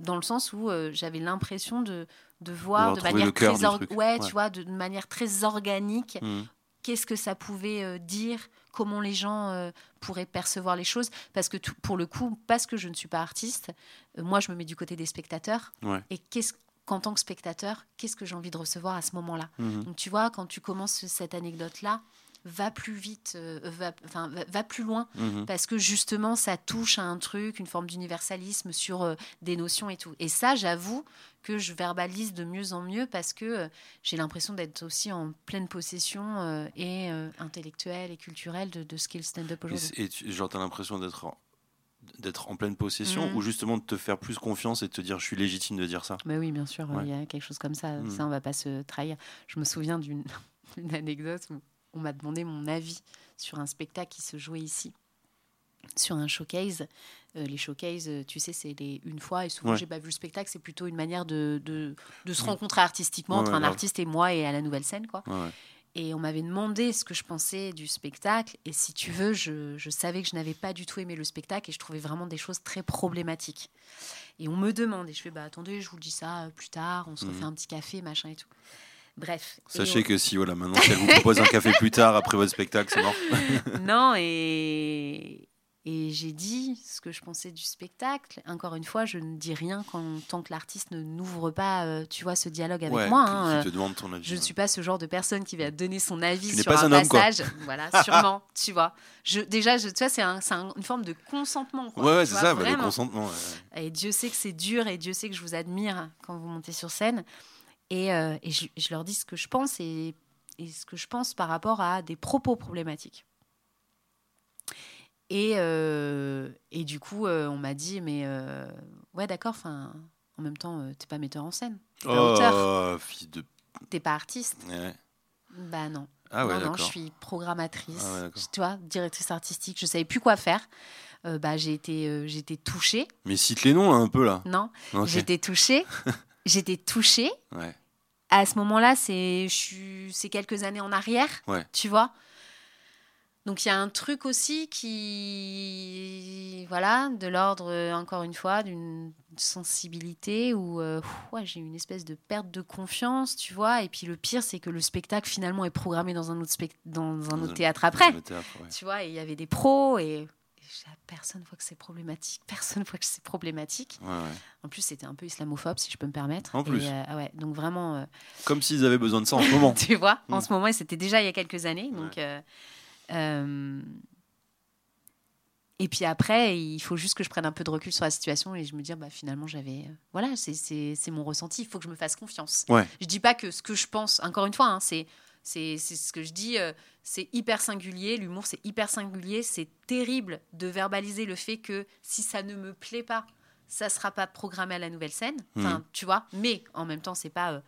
dans le sens où euh, j'avais l'impression de, de voir de manière très or- ouais, Ouais. tu vois de, de manière très organique Mhm. qu'est-ce que ça pouvait euh, dire, comment les gens euh, pourraient percevoir les choses. Parce que tout- pour le coup, parce que je ne suis pas artiste, euh, moi je me mets du côté des spectateurs. Ouais. Et qu'est-ce qu'en tant que spectateur, qu'est-ce que j'ai envie de recevoir à ce moment-là? Mhm. Donc tu vois, quand tu commences cette anecdote-là, va plus vite, euh, va, enfin, va, va plus loin, Mhm. parce que justement, ça touche à un truc, une forme d'universalisme sur euh, des notions et tout. Et ça, j'avoue que je verbalise de mieux en mieux parce que euh, j'ai l'impression d'être aussi en pleine possession et intellectuelle et culturelle de, de ce qu'est le stand-up aujourd'hui. et tu- genre, t'as l'impression d'être en, d'être en pleine possession Mhm. ou justement de te faire plus confiance et de te dire je suis légitime de dire ça? Mais oui, bien sûr, Ouais. il y a quelque chose comme ça. Mm. Ça, on va pas se trahir. Je me souviens d'une d'une anecdote où on m'a demandé mon avis sur un spectacle qui se jouait ici, sur un showcase. Euh, les showcases, euh, tu sais, c'est les une fois et souvent Ouais. j'ai pas vu le spectacle. C'est plutôt une manière de, de, de se rencontrer artistiquement Ouais, entre ouais, un artiste et moi et à la nouvelle scène, quoi. Et on m'avait demandé ce que je pensais du spectacle. Et si tu veux, je, je savais que je n'avais pas du tout aimé le spectacle et je trouvais vraiment des choses très problématiques. Et on me demande, et je fais, bah attendez, je vous dis ça euh, plus tard, on se Mhm. refait un petit café, machin et tout. Bref. Sachez que si voilà maintenant si elle vous propose un café plus tard après votre spectacle c'est mort. on- Non, et, et j'ai dit ce que je pensais du spectacle. Encore une fois, je ne dis rien quand, tant que l'artiste ne n'ouvre pas, euh, tu vois, ce dialogue avec ouais, moi. hein, qui te demande ton avis. Je ne ouais. suis pas ce genre de personne qui va donner son avis Tu sur pas un, un homme, quoi. passage. Voilà, sûrement, tu vois. Je, déjà, je, tu vois, c'est un- c'est un- une forme de consentement. Quoi, Ouais, c'est ça, bah, le vraiment. consentement. Et Dieu sait que c'est dur et Dieu sait que je vous admire quand vous montez sur scène. Et, euh, et je, je leur dis ce que je pense et, et ce que je pense par rapport à des propos problématiques. Et, euh, et du coup, euh, on m'a dit, mais ouais, d'accord, enfin, en même temps, t'es pas metteur en scène, t'es pas Oh, de. t'es pas artiste. Ouais. Bah non. Ah ouais, non, non, je suis programmatrice, Ah ouais, tu vois, directrice artistique. Je savais plus quoi faire. Euh, bah, j'ai été, euh, été touchée. Mais cite les noms là, un peu là. Non, Ok. j'ai été touchée. J'étais touchée. Ouais. À ce moment-là, c'est, quelques années en arrière, Ouais. tu vois. Donc il y a un truc aussi qui, voilà, de l'ordre encore une fois d'une sensibilité où euh, ouais, j'ai eu une espèce de perte de confiance, tu vois. Et puis le pire, c'est que le spectacle finalement est programmé dans un autre dans un Dans autre théâtre après. Théâtre, ouais. Tu vois, il y avait des pros et, personne voit que c'est problématique. Personne voit que c'est problématique. Ouais, ouais. En plus, c'était un peu islamophobe, si je peux me permettre. En Et, plus. euh, ah ouais, donc vraiment, euh, Comme s'ils avaient besoin de ça en ce moment. tu vois, en Mm. ce moment, et c'était déjà il y a quelques années. Donc, euh, et puis après, il faut juste que je prenne un peu de recul sur la situation et je me dis, bah, finalement, j'avais. voilà, c'est- c'est c'est mon ressenti. Il faut que je me fasse confiance. Ouais. Je dis pas que ce que je pense, encore une fois, hein, c'est. C'est ce que je dis, euh, c'est hyper singulier, l'humour c'est hyper singulier, c'est terrible de verbaliser le fait que si ça ne me plaît pas, ça sera pas programmé à la nouvelle scène, enfin, tu vois, mais en même temps c'est pas euh,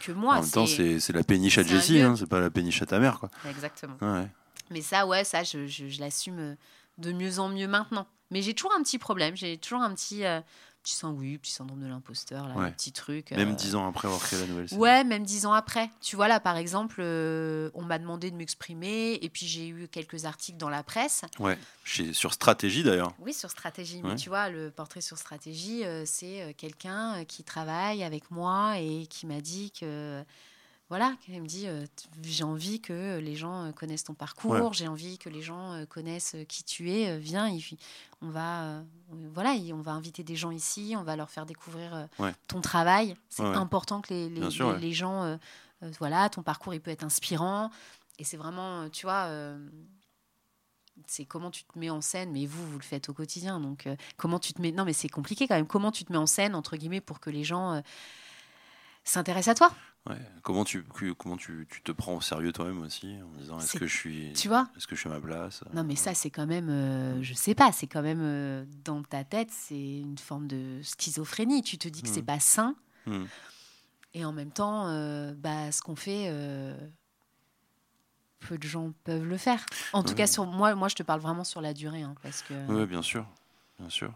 que moi, en même temps, c'est la péniche à Jessie, hein, c'est pas la péniche à ta mère. Quoi. Exactement. Ouais. Mais ça, ouais, ça, je, je- je l'assume euh, de mieux en mieux maintenant. Mais j'ai toujours un petit problème. J'ai toujours un petit, euh, petit, oui, petit syndrome de l'imposteur, là, Ouais. petit truc. Même euh, dix ans après avoir créé la nouvelle série. Ouais, même dix ans après. Tu vois, là, par exemple, euh, on m'a demandé de m'exprimer, et puis j'ai eu quelques articles dans la presse. Ouais. Chez- sur stratégie d'ailleurs. Oui, sur stratégie. Mais tu vois, le portrait sur stratégie, euh, c'est quelqu'un qui travaille avec moi et qui m'a dit que. Voilà, qui me dit euh, j'ai envie que les gens euh, connaissent ton parcours, Ouais. j'ai envie que les gens euh, connaissent qui tu es. viens, on va, euh, voilà, il- on va inviter des gens ici, on va leur faire découvrir euh, Ouais. ton travail. C'est Ouais, important que les, les, sûr, les- gens, voilà, ton parcours, il peut être inspirant. Et c'est vraiment, tu vois, c'est comment tu te mets en scène, mais vous, vous le faites au quotidien. Donc, comment tu te mets. Non, mais c'est compliqué quand même. Comment tu te mets en scène, entre guillemets, pour que les gens euh, s'intéressent à toi Ouais. Comment tu comment tu, tu te prends au sérieux toi-même aussi en disant est-ce que je suis Tu vois est-ce que je suis à ma place Non, mais ça, c'est quand même. euh, je sais pas, c'est quand même. euh, dans ta tête, c'est une forme de schizophrénie. Tu te dis que c'est Mhm. pas sain. Hmm. Et en même temps, euh, bah, ce qu'on fait. euh, peu de gens peuvent le faire. En tout cas, sur moi, moi, je te parle vraiment sur la durée, hein, parce que. Ouais, bien sûr, bien sûr.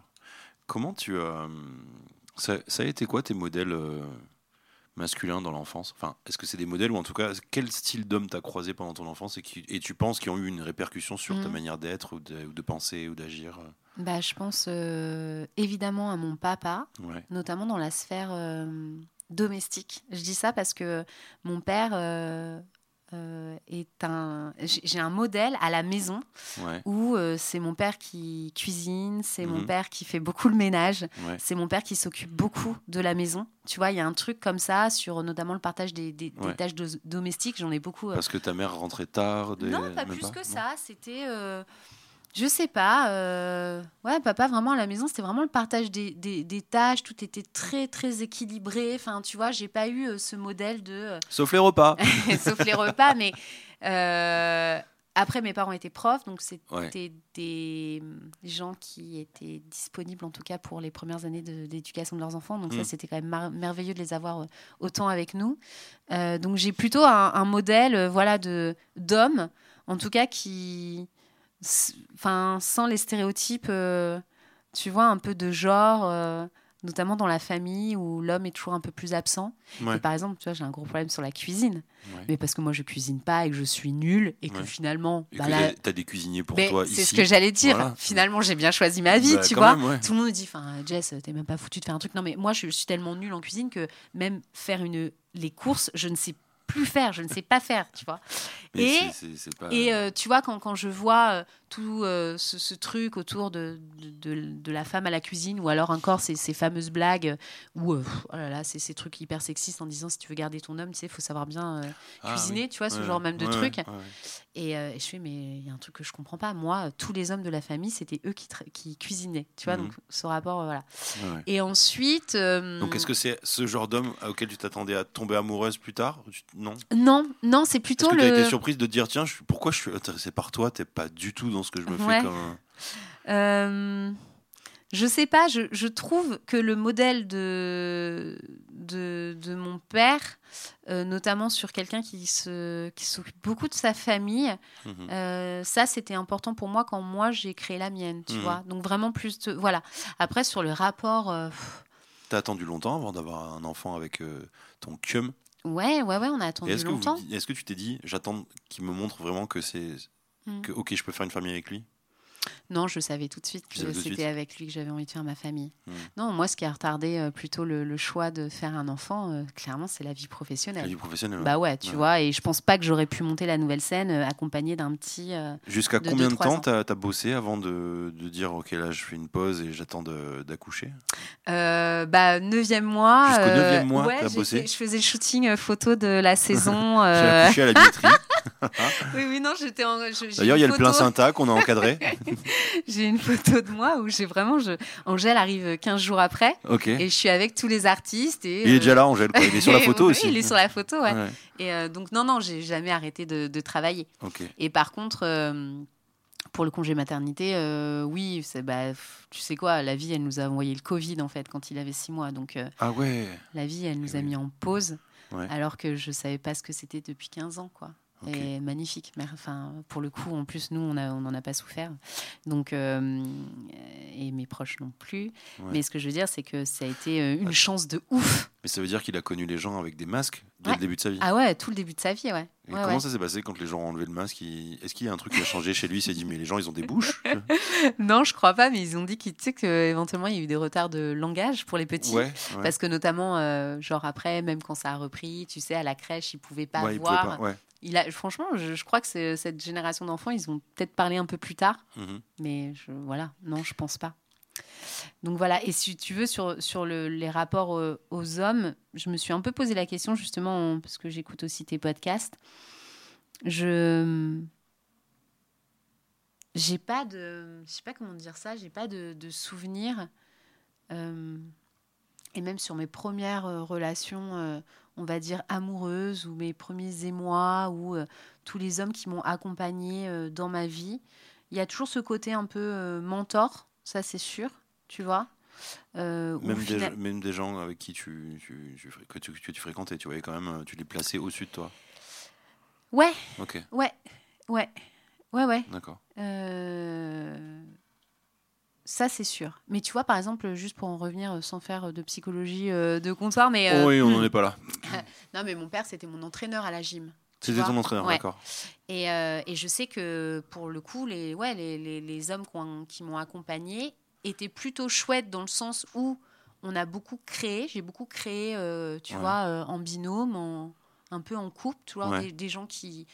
Comment tu as ça, ça a été quoi tes modèles euh, masculins dans l'enfance Enfin, est-ce que c'est des modèles ou en tout cas quel style d'homme t'as croisé pendant ton enfance et, qui, et tu penses qu'ils ont eu une répercussion sur ta Mhm. manière d'être ou de, ou de penser ou d'agir euh Bah, je pense euh, évidemment à mon papa, Ouais. notamment dans la sphère euh, domestique. Je dis ça parce que mon père euh, euh, est un. J'ai un modèle à la maison Ouais. où euh, c'est mon père qui cuisine, c'est mon Mhm. père qui fait beaucoup le ménage, Ouais. c'est mon père qui s'occupe beaucoup de la maison. Tu vois, il y a un truc comme ça sur notamment le partage des, des- des Ouais. tâches domestiques. J'en ai beaucoup. euh, Parce que ta mère rentrait tard des- non, pas même plus que Non ça. C'était, je sais pas. euh, ouais, papa, vraiment à la maison, c'était vraiment le partage des, des- des tâches. Tout était très, très équilibré. Enfin, tu vois, j'ai pas eu euh, ce modèle de. euh, Sauf les repas. sauf les repas, mais. après, mes parents étaient profs, donc c'était Ouais. des gens qui étaient disponibles, en tout cas pour les premières années d'éducation de, leurs enfants. Donc ça, Mm. c'était quand même merveilleux de les avoir autant avec nous. Donc j'ai plutôt un, un modèle, voilà, de d'homme, en tout cas qui, enfin, sans les stéréotypes, euh, tu vois, un peu de genre. euh, notamment dans la famille où l'homme est toujours un peu plus absent. Ouais. Et par exemple, tu vois, j'ai un gros problème sur la cuisine. Ouais. Mais parce que moi, je cuisine pas et que je suis nulle et que Ouais. finalement, Et bah que là- t'as- des cuisiniers pour mais toi c'est ici. ce que j'allais dire. Voilà. Finalement, j'ai bien choisi ma vie, Bah, tu quand vois. même. Tout le monde me dit, enfin, Jess, t'es même pas foutu de faire un truc. Non, mais moi, je suis tellement nulle en cuisine que même faire une les courses, je ne sais plus faire, je ne sais pas faire, tu vois. Mais pas- Et euh, tu vois, quand, quand je vois euh, tout euh, ce, ce truc autour de, de, de- de la femme à la cuisine, ou alors encore ces, ces fameuses blagues où, euh, oh là là, c'est ces trucs hyper sexistes en disant si tu veux garder ton homme, tu sais, il faut savoir bien euh, Ah, cuisiner, oui. tu vois, ce Ouais, genre même de ouais, truc. ouais, ouais. Et, euh, et je fais, mais il y a un truc que je comprends pas. Moi, tous les hommes de la famille, c'était eux qui, qui cuisinaient, tu vois, Mhm. donc ce rapport, voilà. Et ensuite. Donc, est-ce que c'est ce genre d'homme auquel tu t'attendais à tomber amoureuse plus tard Non? Non, non, c'est Est-ce plutôt que tu as le. été surprise de dire tiens, je pourquoi je suis intéressée par toi? T'es pas du tout dans ce que je me Ouais. fais comme. un- Euh, je sais pas, je, je trouve que le modèle de, de, de mon père, euh, notamment sur quelqu'un qui se qui s'occupe beaucoup de sa famille, Mhm. euh, ça c'était important pour moi quand moi j'ai créé la mienne, tu Mhm. vois. Donc vraiment plus de voilà. Après sur le rapport, euh, T'as attendu longtemps avant d'avoir un enfant avec euh, ton cum? Ouais ouais ouais, on a attendu est-ce que, vous longtemps. est-ce que tu t'es dit j'attends qu'il me montre vraiment que c'est. Mhm. Que, ok, je peux faire une famille avec lui? Non, je savais tout de suite que c'était avec lui que j'avais envie de faire ma famille. Hmm. Non, moi, ce qui a retardé euh, plutôt le, le choix de faire un enfant, euh, clairement, c'est la vie La professionnelle. vie professionnelle Bah ouais, tu Ouais. vois, et je pense pas que j'aurais pu monter la nouvelle scène euh, accompagnée d'un petit. Jusqu'à combien de temps t'as as bossé avant de, de dire ok là je fais une pause et j'attends d'accoucher? Bah, neuvième mois. Jusqu'au neuvième mois, ouais, t'as j'ai bossé? fait- Je faisais le shooting photo de la saison. J'ai accouché à la billetterie. Oui, oui, non, j'étais en. D'ailleurs il y a le photo- placenta qu'on a encadré. J'ai une photo de moi où j'ai vraiment. Je... Angèle arrive 15 jours après Ok. et je suis avec tous les artistes. Et, Il est euh, déjà là Angèle quoi. Il est sur la photo oui, aussi. Il est sur la photo, ouais. Ouais. Et euh, donc, non, non, j'ai jamais arrêté de, de travailler. Ok. Et par contre, euh, pour le congé maternité, euh, oui, c'est bah, tu sais quoi, la vie, elle nous a envoyé le Covid en fait quand il avait six mois. Donc euh, Ah ouais. la vie, elle nous Eh a oui. mis en pause, Ouais. alors que je savais pas ce que c'était depuis 15 ans, quoi. Ok. est magnifique. Enfin, pour le coup, en plus, nous, on a- on n'en a pas souffert. Donc, euh, et mes proches non plus. Ouais. Mais ce que je veux dire, c'est que ça a été euh, une Ah. chance de ouf. Mais ça veut dire qu'il a connu les gens avec des masques dès Ouais. le début de sa vie. Ah ouais, tout le début de sa vie, ouais. Et Ouais, comment ça s'est passé quand les gens ont enlevé le masque? Il- Est-ce qu'il y a un truc qui a changé chez lui? Il s'est dit, mais les gens, ils ont des bouches? Non, je crois pas, mais ils ont dit qu'ils, tu sais, qu'éventuellement, il y a eu des retards de langage pour les petits. Parce que notamment, euh, genre après, même quand ça a repris, tu sais, à la crèche, ils pouvaient pas voir. pas, ouais. Il a, franchement, je, je crois que cette génération d'enfants, ils ont peut-être parlé un peu plus tard, Mhm. mais je, voilà, non, je pense pas. Donc voilà, et si tu veux, sur, sur le- les rapports euh, aux hommes, je me suis un peu posé la question justement, en- parce que j'écoute aussi tes podcasts. Je. J'ai pas de. Je sais pas comment dire ça, j'ai pas de, de souvenirs. euh, et même sur mes premières euh, relations, euh, on va dire amoureuses, ou mes premiers émois, ou euh, tous les hommes qui m'ont accompagnée dans ma vie, il y a toujours ce côté un peu mentor, ça c'est sûr, tu vois. Même, des, fina- même des gens avec qui tu, tu, tu fré- que, tu, que tu fréquentais, tu voyais quand même, tu les plaçais au-dessus de toi. Ouais, Ok, ouais, ouais, ouais, ouais. d'accord. Euh, Ça, c'est sûr. Mais tu vois, par exemple, juste pour en revenir euh, sans faire de psychologie euh, de comptoir, mais. euh, oui, on n'en est pas là. Non, mais mon père, c'était mon entraîneur à la gym. C'était ton entraîneur, Ouais. d'accord. Et, euh, et je sais que pour le coup, les, ouais, les, les, les hommes qui, ont- qui m'ont accompagnée étaient plutôt chouettes dans le sens où on a beaucoup créé. J'ai beaucoup créé, euh, tu Ouais. vois, euh, en binôme, en, un peu en couple, tu vois, Ouais. des, des gens qui,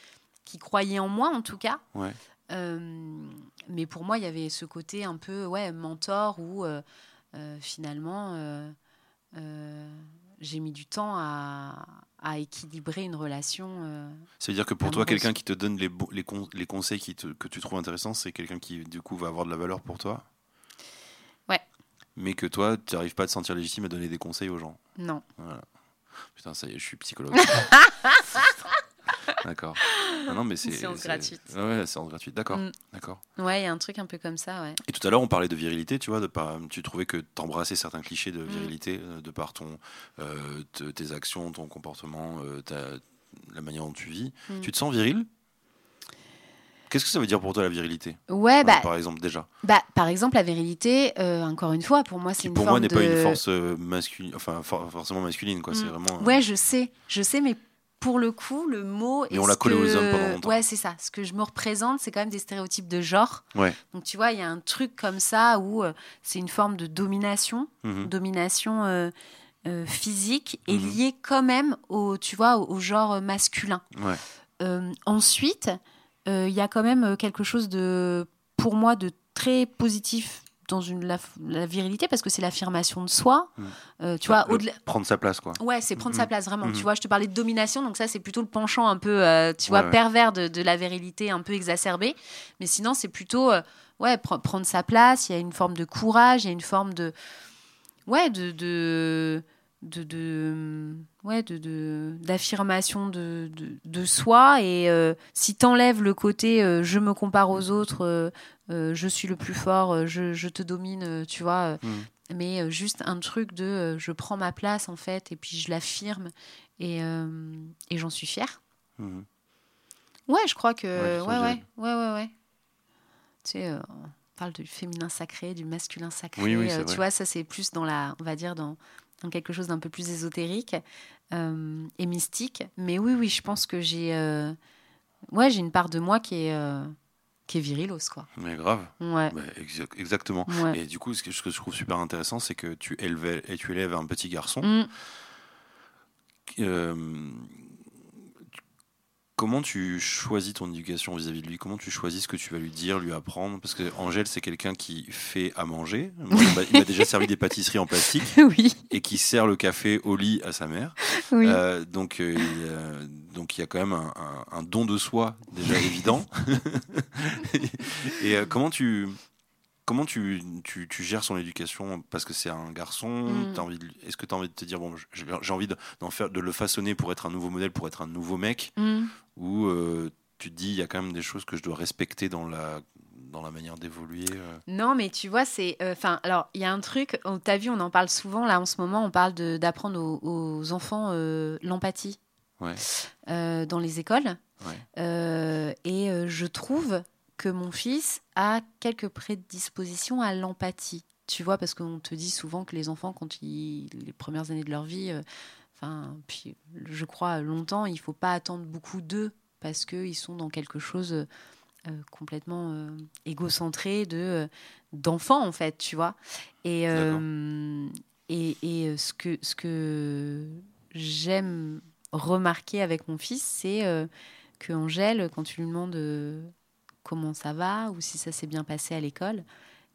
qui croyaient en moi en tout cas. Ouais. Mais pour moi, il y avait ce côté un peu ouais, mentor où euh, euh, finalement, euh, j'ai mis du temps à, à équilibrer une relation. euh, Ça veut dire que pour toi, quelqu'un qui te donne les, les, con- les conseils qui te- que tu trouves intéressants, c'est quelqu'un qui, du coup, va avoir de la valeur pour toi? Ouais. Mais que toi, tu n'arrives pas à te sentir légitime à donner des conseils aux gens? non. Putain, ça y est, je suis psychologue. D'accord. Ah non, mais c'est. Séance gratuite. Ouais, séance gratuite. D'accord. Mm. D'accord. Ouais, il y a un truc un peu comme ça, ouais. Et tout à l'heure, on parlait de virilité, tu vois, de par, tu trouvais que t'embrassais certains clichés Mm. de virilité euh, de par ton, euh, te- tes actions, ton comportement, euh, ta- la manière dont tu vis. Mm. Tu te sens viril? Qu'est-ce que ça veut dire pour toi la virilité? Ouais, bah, Par exemple, déjà. bah, par exemple, la virilité, euh, encore une fois, pour moi, c'est une pour forme moi n'est de... pas une force masculine, enfin for- forcément masculine, quoi. C'est Mm. vraiment. Ouais, je sais, je sais, mais pour le coup, le mot. Est on l'a collé aux que- hommes pendant longtemps. Ouais, c'est ça. Ce que je me représente, c'est quand même des stéréotypes de genre. Ouais. Donc, tu vois, il y a un truc comme ça où euh, c'est une forme de domination, mhm. domination euh, euh, physique, et Mhm. liée quand même au, tu vois, au, au genre masculin. Ouais. Ensuite, il y a quand même quelque chose de, pour moi, de très positif dans une, la, la virilité parce que c'est l'affirmation de soi. Mm. Euh, tu Bah, vois. Prendre sa place, quoi. Ouais, c'est prendre sa Mhm. place vraiment. Mhm. Tu vois, je te parlais de domination, donc ça c'est plutôt le penchant un peu, euh, tu Ouais, vois, ouais. pervers de, de la virilité, un peu exacerbé. Mais sinon, c'est plutôt, euh, ouais, pre- prendre sa place. Il y a une forme de courage, il y a une forme de, ouais, de, de, de, de- ouais, de, d'affirmation de, de, de soi. Et euh, si t'enlèves le côté, euh, je me compare aux autres, euh, je suis le plus fort, je, je te domine, tu vois. Mhm. mais juste un truc de je prends ma place en fait et puis je l'affirme et, et j'en suis fière. Mhm. Ouais, je crois que Ouais, ouais ouais, ouais ouais ouais. Tu sais, on parle du féminin sacré, du masculin sacré. Oui, oui, tu vois, ça c'est plus dans la, on va dire dans, dans quelque chose d'un peu plus ésotérique euh, et mystique. Mais oui oui, je pense que j'ai euh, ouais j'ai une part de moi qui est euh, qui est virilos quoi. Mais grave. Ouais. Bah, exa- exactement. ouais. Et du coup, ce que, ce que je trouve super intéressant, c'est que tu élevais, et tu élèves un petit garçon. Mm. Comment tu choisis ton éducation vis-à-vis de lui? Comment tu choisis ce que tu vas lui dire, lui apprendre? Parce que Angèle, c'est quelqu'un qui fait à manger. Moi, il m'a- déjà servi des pâtisseries en plastique oui, et qui sert le café au lit à sa mère. oui. Euh, donc, euh, il, euh, donc il y a quand même un, un- un don de soi déjà évident. et euh, comment tu comment tu, tu, tu gères son éducation parce que c'est un garçon Mm. est-ce que tu as envie de te dire bon j'ai envie de, faire de le façonner pour être un nouveau modèle pour être un nouveau mec Mm. ou euh, tu te dis il y a quand même des choses que je dois respecter dans la dans la manière d'évoluer euh? Non, mais tu vois, c'est. Enfin, alors, il y a un truc, tu as vu, on en parle souvent, là, en ce moment, on parle d'apprendre aux, aux enfants euh, l'empathie. euh, dans les écoles. Euh, et je trouve que mon fils a quelques prédispositions à l'empathie. Tu vois, parce qu'on te dit souvent que les enfants, quand ils, les premières années de leur vie, enfin, puis je crois longtemps, il faut pas attendre beaucoup d'eux parce qu'ils sont dans quelque chose complètement égocentré de d'enfants en fait, tu vois. Et et, et, ce que ce que j'aime remarquer avec mon fils, c'est euh, que Angèle, quand tu lui demandes euh, comment ça va ou si ça s'est bien passé à l'école,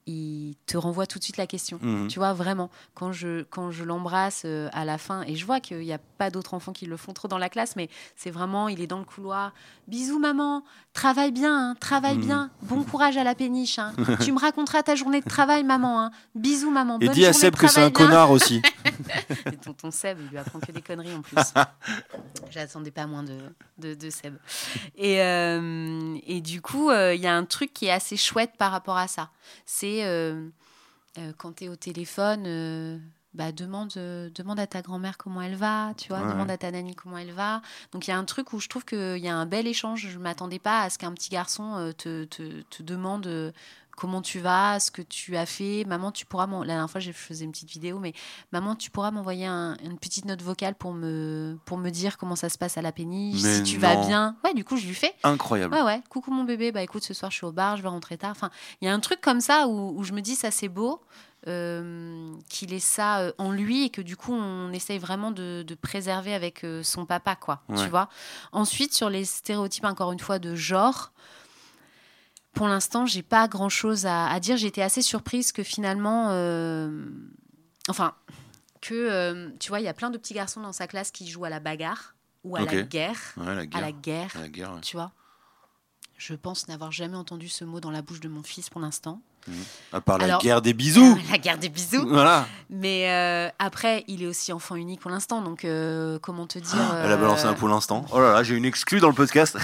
il te renvoie tout de suite la question. Mhm. Tu vois, vraiment, quand je, quand je l'embrasse euh, à la fin, et je vois qu'il n'y a pas d'autres enfants qui le font trop dans la classe, mais c'est vraiment, il est dans le couloir. Bisous, maman, travaille bien, hein, travaille mhm. bien, bon courage à la péniche. Hein. tu me raconteras ta journée de travail, maman. Hein. Bisous, maman. Et dis à Seb que c'est un connard aussi. et tonton Seb, il lui apprend que des conneries en plus. J'attendais pas moins de, de, de Seb. Et, euh, et du coup, euh, il y a un truc qui est assez chouette par rapport à ça. C'est euh, euh, quand tu es au téléphone, euh, bah, demande, demande à ta grand-mère comment elle va, tu vois, demande à ta nanny comment elle va. Donc il y a un truc où je trouve qu'il y a un bel échange. Je ne m'attendais pas à ce qu'un petit garçon te, te, te, demande comment tu vas, ce que tu as fait. Maman, tu pourras La dernière fois, je faisais une petite vidéo, mais maman, tu pourras m'envoyer une petite note vocale pour me, pour me dire comment ça se passe à la péniche, si tu vas bien. Ouais, du coup, je lui fais. Incroyable. Ouais, ouais. Coucou mon bébé, bah écoute, ce soir, je suis au bar, je vais rentrer tard. Enfin, il y a un truc comme ça où, je me dis, ça, c'est beau. Euh, qu'il ait ça euh, en lui et que du coup on essaye vraiment de, préserver avec euh, son papa quoi tu vois ensuite sur les stéréotypes encore une fois de genre pour l'instant, j'ai pas grand chose à, dire. J'étais assez surprise que finalement, euh, enfin, que euh, tu vois, il y a plein de petits garçons dans sa classe qui jouent à la bagarre ou à la guerre, à la guerre, à la guerre, tu vois. Je pense n'avoir jamais entendu ce mot dans la bouche de mon fils pour l'instant. Mmh. À part la guerre des bisous. La guerre des bisous. Voilà. Mais euh, après, il est aussi enfant unique pour l'instant, donc euh, comment te dire ah, Elle a balancé un pour l'instant. Oh là là, j'ai une exclue dans le podcast.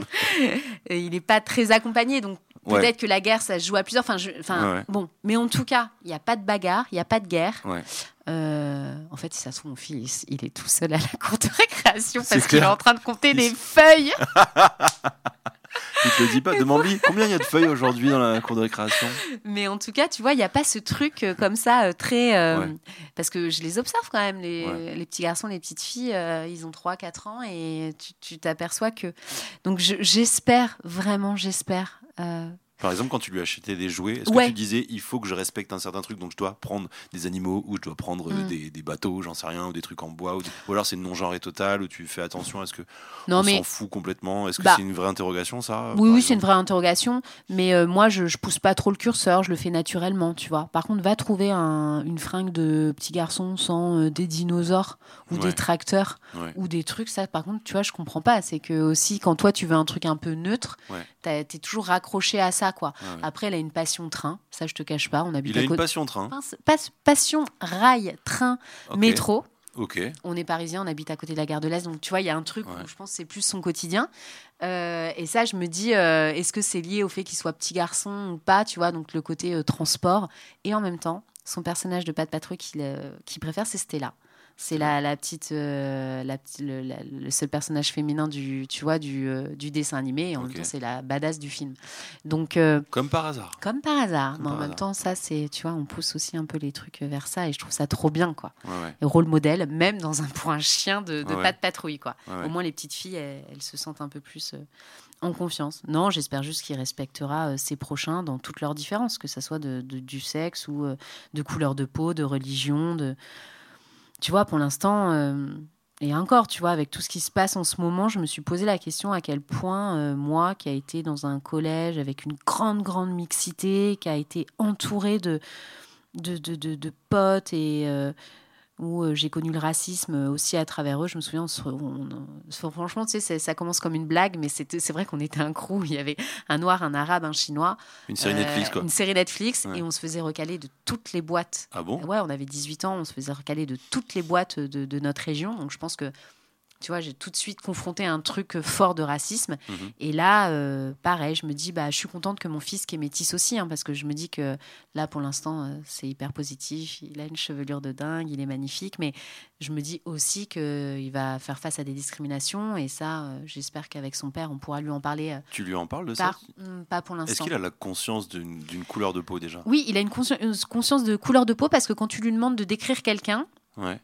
il n'est pas très accompagné, donc peut-être que la guerre, ça se joue à plusieurs. Enfin, enfin bon, mais en tout cas, il n'y a pas de bagarre, il n'y a pas de guerre. Euh, en fait, si ça se trouve, mon fils, il est tout seul à la cour de récréation parce qu'il est en train de compter des feuilles. Il te le dit pas. Demande-lui combien il y a de feuilles aujourd'hui dans la cour de récréation. Mais en tout cas, tu vois, il n'y a pas ce truc euh, comme ça euh, très. Euh, parce que je les observe quand même, les, les petits garçons, les petites filles, ils ont 3-4 ans et tu t'aperçois que. Donc j'espère, vraiment, j'espère par exemple, quand tu lui achetais des jouets, est-ce que tu disais il faut que je respecte un certain truc, donc je dois prendre des animaux ou je dois prendre euh, mm. des, bateaux, j'en sais rien, ou des trucs en bois, ou, alors c'est non-genré total, où tu fais attention à ce que non, on s'en fout complètement Est-ce que bah c'est une vraie interrogation ça Oui, oui, c'est une vraie interrogation, mais euh, moi je, je pousse pas trop le curseur, je le fais naturellement, tu vois. Par contre, va trouver une fringue de petit garçon sans euh, des dinosaures ou des tracteurs ou des trucs, ça par contre, tu vois, je comprends pas. C'est que aussi quand toi tu veux un truc un peu neutre, tu es toujours raccroché à ça quoi. Après, elle a une passion train, ça je te cache pas. On habite Il a une passion train. passion rail, train, métro. On est parisien, on habite à côté de la gare de l'Est, donc tu vois, il y a un truc où je pense que c'est plus son quotidien. Euh, et ça, je me dis, euh, est-ce que c'est lié au fait qu'il soit petit garçon ou pas, tu vois, donc le côté euh, transport. Et en même temps, son personnage de Pat Patrouille qu'il préfère, c'est Stella. C'est la, la, petite, euh, la, le, seul personnage féminin du, tu vois, du, euh, du dessin animé. Et en même temps, c'est la badass du film. Donc, euh, comme par hasard. Comme par hasard. mais en même temps, ça, c'est, tu vois, on pousse aussi un peu les trucs vers ça. Et je trouve ça trop bien, quoi. Et rôle modèle, même dans un point chien de, de pas de patrouille, quoi. Au moins, les petites filles, elles, se sentent un peu plus en confiance. Non, j'espère juste qu'il respectera ses prochains dans toutes leurs différences, que ce soit de, du sexe ou de couleur de peau, de religion, de tu vois, pour l'instant, euh, et encore, tu vois, avec tout ce qui se passe en ce moment, je me suis posé la question à quel point, euh, moi, qui a été dans un collège avec une grande, grande mixité, qui a été entouré de, de, de, de, potes et, euh, où euh, j'ai connu le racisme aussi à travers eux. Je me souviens, franchement, tu sais, ça commence comme une blague, mais c'est vrai qu'on était un crew. Il y avait un noir, un arabe, un chinois. Une série Netflix, quoi. Une série Netflix, et on se faisait recaler de toutes les boîtes. Ah bon? Ouais, on avait 18 ans, on se faisait recaler de toutes les boîtes de, de notre région. Donc je pense que Tu vois, j'ai tout de suite confronté un truc fort de racisme. Mhm. Et là, euh, pareil, je me dis, bah, je suis contente que mon fils qui est métis aussi, hein, parce que je me dis que là, pour l'instant, euh, c'est hyper positif. Il a une chevelure de dingue, il est magnifique, mais je me dis aussi qu'il va faire face à des discriminations. Et ça, euh, j'espère qu'avec son père, on pourra lui en parler. euh, Tu lui en parles de ça. Hum, pas pour Est-ce l'instant. qu'il a la conscience d'une d'une couleur de peau déjà? Oui, il a une, consci- une conscience de couleur de peau parce que quand tu lui demandes de décrire quelqu'un, Ouais,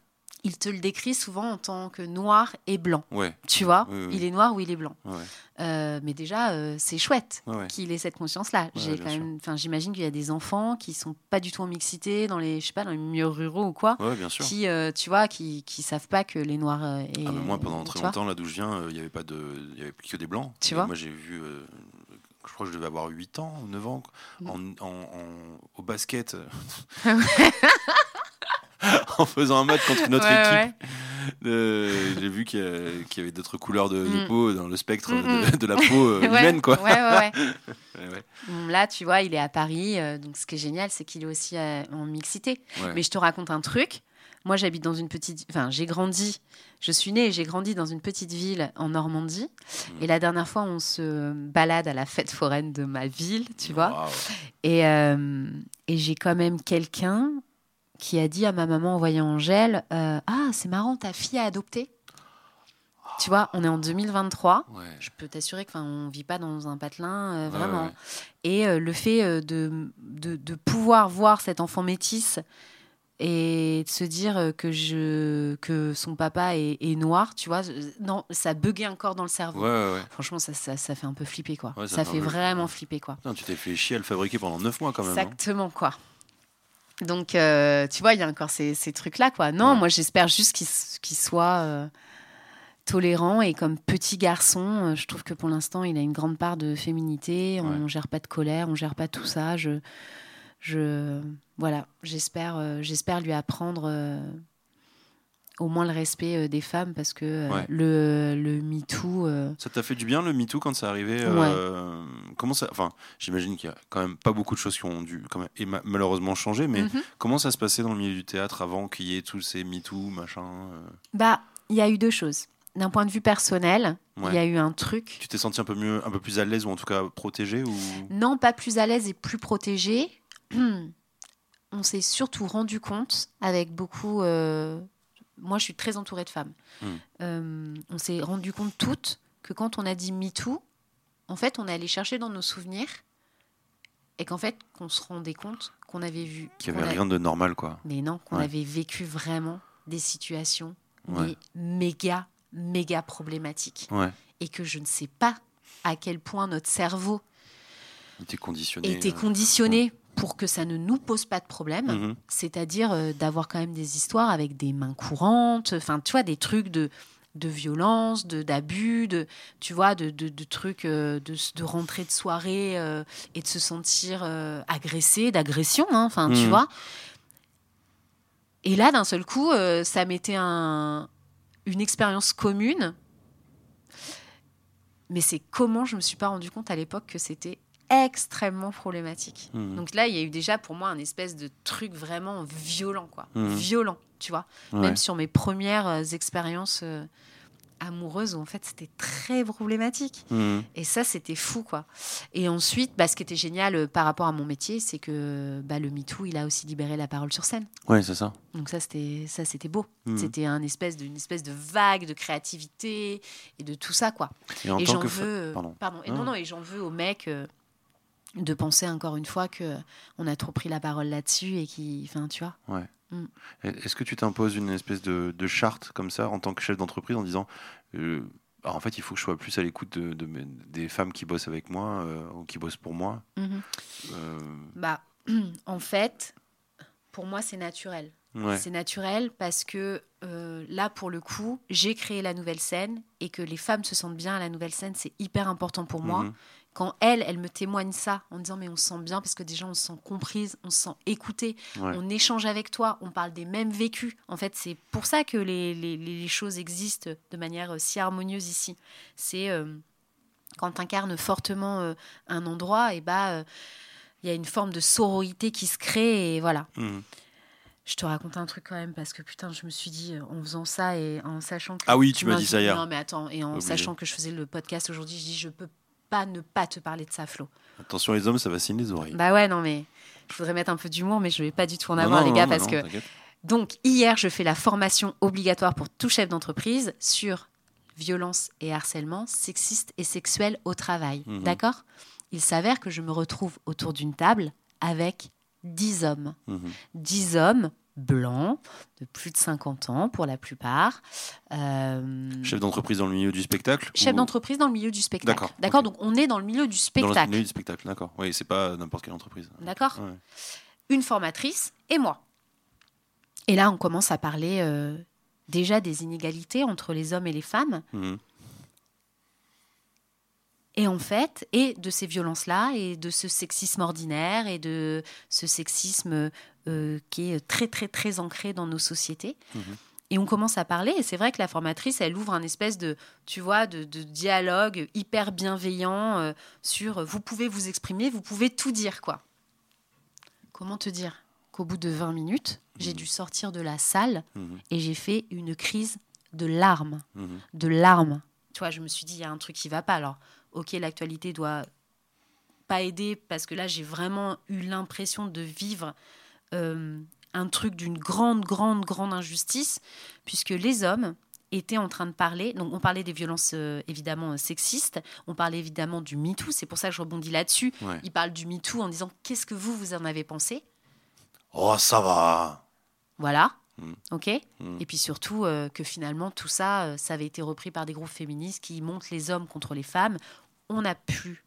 il te le décrit souvent en tant que noir et blanc. ouais, Tu vois, Oui, oui. il est noir ou il est blanc. ouais, Euh, mais déjà, euh, c'est chouette ouais, qu'il ait cette conscience-là. J'ai bien quand sûr. même, enfin, j'imagine qu'il y a des enfants qui sont pas du tout en mixité dans les, je sais pas, dans les milieux ruraux ou quoi, bien sûr. qui, euh, tu vois, qui, qui savent pas que les noirs. euh, et, Ah, moi, pendant très longtemps, là d'où je viens, il n'y avait pas de, y avait que des blancs. Tu Et vois Moi, j'ai vu, je crois que je devais avoir 8 ans ou 9 ans, en, en- en- au basket, en faisant un match contre notre Ouais, équipe. ouais. Euh, j'ai vu qu'il y, avait d'autres couleurs de, de Mm. peau dans le spectre Mm, de, de la peau euh, Ouais, humaine, quoi. Bon, Là, tu vois, il est à Paris. euh, donc, ce qui est génial, c'est qu'il est aussi en mixité. Mais je te raconte un truc. Moi, j'habite dans une petite. Enfin, j'ai grandi. Je suis née et j'ai grandi dans une petite ville en Normandie. Mm. Et la dernière fois, on se balade à la fête foraine de ma ville, tu vois. Et, euh, et j'ai quand même quelqu'un qui a dit à ma maman en voyant Angèle euh, Ah, c'est marrant, ta fille a adopté. Tu vois, on est en 2023. Ouais. Je peux t'assurer qu'on ne vit pas dans un patelin, euh, vraiment. ouais. Et euh, le fait de, de, de pouvoir voir cet enfant métis et de se dire que, je, que son papa est, est noir, tu vois, non, ça buguait encore dans le cerveau. Franchement, ça, ça, ça fait un peu flipper, quoi. Ça ça fait vraiment flipper. quoi. Putain, tu t'es fait chier à le fabriquer pendant 9 mois quand même. hein. Exactement, quoi. Donc, euh, tu vois, il y a encore ces, ces trucs-là, quoi. Non, Ouais. moi, j'espère juste qu'il soit euh, tolérant et comme petit garçon, euh, je trouve que pour l'instant, il a une grande part de féminité. On Ouais. gère pas de colère, on gère pas tout ça. Je, je, voilà, j'espère, euh, j'espère lui apprendre au moins le respect des femmes parce que Ouais. le, le MeToo. euh, Ça t'a fait du bien le MeToo quand c'est arrivé euh, Comment ça Enfin, j'imagine qu'il y a quand même pas beaucoup de choses qui ont dû quand même, et ma- malheureusement changer, mais mhm. comment ça se passait dans le milieu du théâtre avant qu'il y ait tous ces MeToo, machin euh, Bah, il y a eu deux choses. D'un point de vue personnel, il Ouais. y a eu un truc. Tu t'es senti un peu mieux, un peu plus à l'aise ou en tout cas protégé ou? Non, pas plus à l'aise et plus protégé. On s'est surtout rendu compte avec beaucoup. euh, Moi, je suis très entourée de femmes. Mm. Euh, on s'est rendu compte toutes que quand on a dit MeToo, en fait, on est allé chercher dans nos souvenirs et qu'en fait, qu'on se rendait compte qu'on avait vu. qu'il y qu'on avait a- rien de normal quoi Mais non, qu'on Ouais. avait vécu vraiment des situations Ouais. mais méga, méga problématiques. Ouais. Et que je ne sais pas à quel point notre cerveau était conditionné. était euh, conditionné pour que ça ne nous pose pas de problème, mhm. c'est-à-dire euh, d'avoir quand même des histoires avec des mains courantes, enfin tu vois des trucs de de violence, de d'abus, de tu vois de, de, de trucs euh, de, de rentrer de soirée euh, et de se sentir euh, agressé, d'agression, hein, enfin tu Mhm. vois. Et là d'un seul coup, euh, ça m'était un une expérience commune. Mais c'est comment je me suis pas rendu compte à l'époque que c'était extrêmement problématique. Mhm. Donc là, il y a eu déjà pour moi un espèce de truc vraiment violent, quoi. Mhm. Violent, tu vois. Ouais. Même sur mes premières euh, expériences euh, amoureuses, où en fait, c'était très problématique. Mhm. Et ça, c'était fou, quoi. Et ensuite, bah, ce qui était génial euh, par rapport à mon métier, c'est que bah, le MeToo, il a aussi libéré la parole sur scène. Ouais, c'est ça. Donc ça, c'était ça, c'était beau. C'était un espèce de, une espèce de vague de créativité et de tout ça, quoi. Et en et tant j'en veux, fa- pardon. Et Ah. non, non, et j'en veux aux mecs de penser encore une fois que on a trop pris la parole là-dessus et qui, enfin, tu vois. Est-ce que tu t'imposes une espèce de, de charte comme ça en tant que chef d'entreprise en disant euh, alors, en fait il faut que je sois plus à l'écoute de, des femmes qui bossent avec moi euh, ou qui bossent pour moi? Euh, Bah, en fait, pour moi, c'est naturel. ouais. C'est naturel parce que euh, là, pour le coup, j'ai créé la nouvelle scène et que les femmes se sentent bien à la nouvelle scène, c'est hyper important pour moi. Mhm. Quand elles, elles me témoignent ça en disant mais on se sent bien parce que déjà on se sent comprise, on se sent écoutée, Ouais. on échange avec toi, on parle des mêmes vécus. En fait, c'est pour ça que les, les- les choses existent de manière euh, si harmonieuse ici. C'est euh, quand tu incarnes fortement euh, un endroit, et bah euh, il y a une forme de sororité qui se crée et voilà. Mhm. Je te raconte un truc quand même parce que putain, je me suis dit en faisant ça et en sachant que. Ah oui, tu m'as dit ça hier. Non, mais attends, et en Obligé. sachant que je faisais le podcast aujourd'hui, je dis je peux pas ne pas te parler de ça, Flo. Attention les hommes, ça vaccine les oreilles. Bah ouais, non, mais je voudrais mettre un peu d'humour, mais je vais pas du tout en Non, avoir, non, les gars, parce que. Donc, hier, je fais la formation obligatoire pour tout chef d'entreprise sur violence et harcèlement sexiste et sexuel au travail. Mhm. D'accord? Il s'avère que je me retrouve autour d'une table avec 10 hommes. Mhm. 10 hommes blancs, de plus de 50 ans pour la plupart. Euh, Chef d'entreprise dans le milieu du spectacle chef ou- d'entreprise dans le milieu du spectacle. D'accord. Donc, on est dans le milieu du Dans le spectacle. milieu du spectacle, d'accord. Oui, c'est pas n'importe quelle entreprise. D'accord Ouais. une formatrice et moi. Et là, on commence à parler euh, déjà des inégalités entre les hommes et les femmes, Mhm. Et en fait, et de ces violences-là, et de ce sexisme ordinaire, et de ce sexisme euh, qui est très, très, très ancré dans nos sociétés. Mhm. Et on commence à parler, et c'est vrai que la formatrice, elle ouvre un espèce de, tu vois, de, de dialogue hyper bienveillant euh, sur euh, vous pouvez vous exprimer, vous pouvez tout dire, quoi. Comment te dire? Qu'au bout de 20 minutes, j'ai Mhm. dû sortir de la salle Mhm. et j'ai fait une crise de larmes, de larmes. Tu vois, je me suis dit, il y a un truc qui va pas. Alors, ok, l'actualité doit pas aider parce que là, j'ai vraiment eu l'impression de vivre euh, un truc d'une grande, grande, grande injustice, puisque les hommes étaient en train de parler. Donc, on parlait des violences euh, évidemment euh, sexistes, on parlait évidemment du MeToo, c'est pour ça que je rebondis là-dessus. Ouais. Ils parlent du MeToo en disant qu'est-ce que vous, vous en avez pensé? Oh, ça va. Voilà. Mm. OK Mm. Et puis surtout euh, que finalement, tout ça, euh, ça avait été repris par des groupes féministes qui montent les hommes contre les femmes. On n'a plus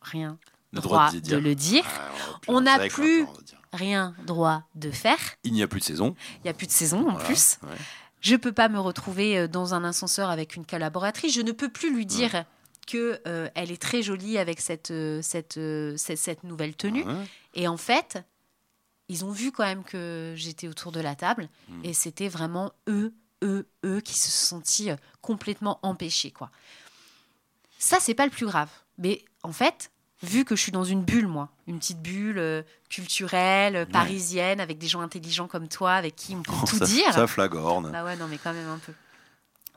rien Le droit, droit de le dire, Ah, On n'a plus- rien droit de faire. Il n'y a plus de saison. Il n'y a plus de saison en Voilà. plus. Ouais. Je peux pas me retrouver euh, dans un ascenseur avec une collaboratrice. Je ne peux plus lui dire que euh, elle est très jolie avec cette, cette, cette, cette nouvelle tenue. Ouais. Et en fait, ils ont vu quand même que j'étais autour de la table Mm. et c'était vraiment eux, eux, eux qui se sont sentis euh, complètement empêchés, quoi. Ça, c'est pas le plus grave. Mais en fait, vu que je suis dans une bulle, moi, une petite bulle euh, culturelle, euh, parisienne, avec des gens intelligents comme toi, avec qui on peut Oh, tout ça, dire. Ça flagorne. Bah ouais, non, mais quand même un peu.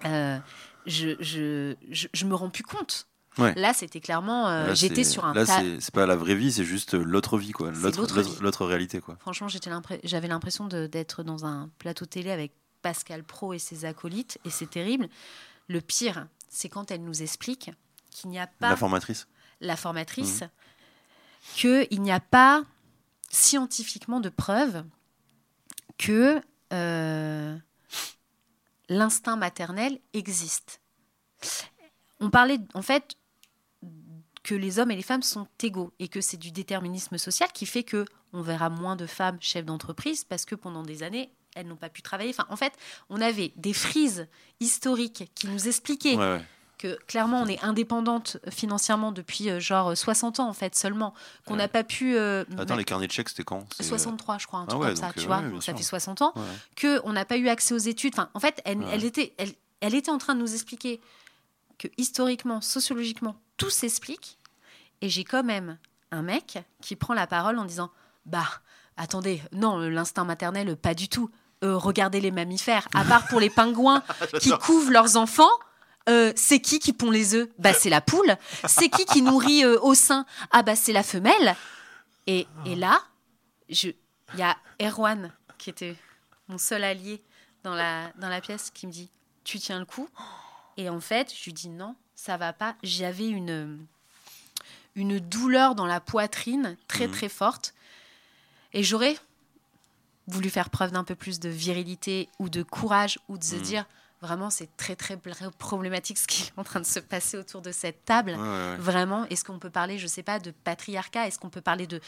Euh, je, je, je, je me rends plus compte. Ouais. Là, c'était clairement. euh, J'étais sur un Là, tas. c'est pas la vraie vie, c'est juste l'autre vie, quoi. L'autre réalité, quoi. Franchement, j'avais l'impression d'être dans un plateau télé avec Pascal Pro et ses acolytes, et c'est terrible. Le pire, c'est quand elle nous explique qu'il n'y a pas La formatrice. la formatrice, Mhm. qu'il n'y a pas scientifiquement de preuves que euh, l'instinct maternel existe. On parlait en fait que les hommes et les femmes sont égaux et que c'est du déterminisme social qui fait que on verra moins de femmes chefs d'entreprise parce que pendant des années elles n'ont pas pu travailler. Enfin, en fait, on avait des frises historiques qui nous expliquaient Ouais, ouais. que clairement on est indépendante financièrement depuis euh, genre 60 ans en fait seulement, qu'on n'a Ouais. pas pu... euh, Attends, les carnets de chèques, c'était quand? C'est, euh, 63 je crois, un Ah truc comme ça, donc, tu euh, vois, donc ça fait 60 ans, ouais. qu'on n'a pas eu accès aux études. Enfin, en fait, elle, Ouais. elle était, elle, elle était en train de nous expliquer que historiquement, sociologiquement, tout s'explique. Et j'ai quand même un mec qui prend la parole en disant Bah, attendez, non, l'instinct maternel, pas du tout. Euh, regardez les mammifères, à part pour les pingouins qui couvent leurs enfants. euh, c'est qui qui pond les œufs? Bah c'est la poule. C'est qui qui nourrit euh, au sein? Ah bah c'est la femelle. Et, et là, je- il y a Erwan qui était mon seul allié dans la, dans la pièce qui me dit Tu tiens le coup? Et en fait, je lui dis Non, ça va pas. J'avais une, une douleur dans la poitrine très Mhm. très forte. Et j'aurais voulu faire preuve d'un peu plus de virilité ou de courage ou de se Mhm. dire Vraiment, c'est très très pr- problématique ce qui est en train de se passer autour de cette table. Ouais, ouais, ouais. Vraiment, est-ce qu'on peut parler, je sais pas, de patriarcat? Est-ce qu'on peut parler de...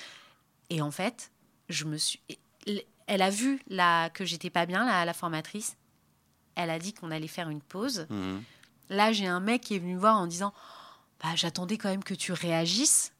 Et en fait, je me suis... Elle a vu la... que j'étais pas bien, la, la formatrice. Elle a dit qu'on allait faire une pause. Mhm. Là, j'ai un mec qui est venu me voir en disant bah, J'attendais quand même que tu réagisses.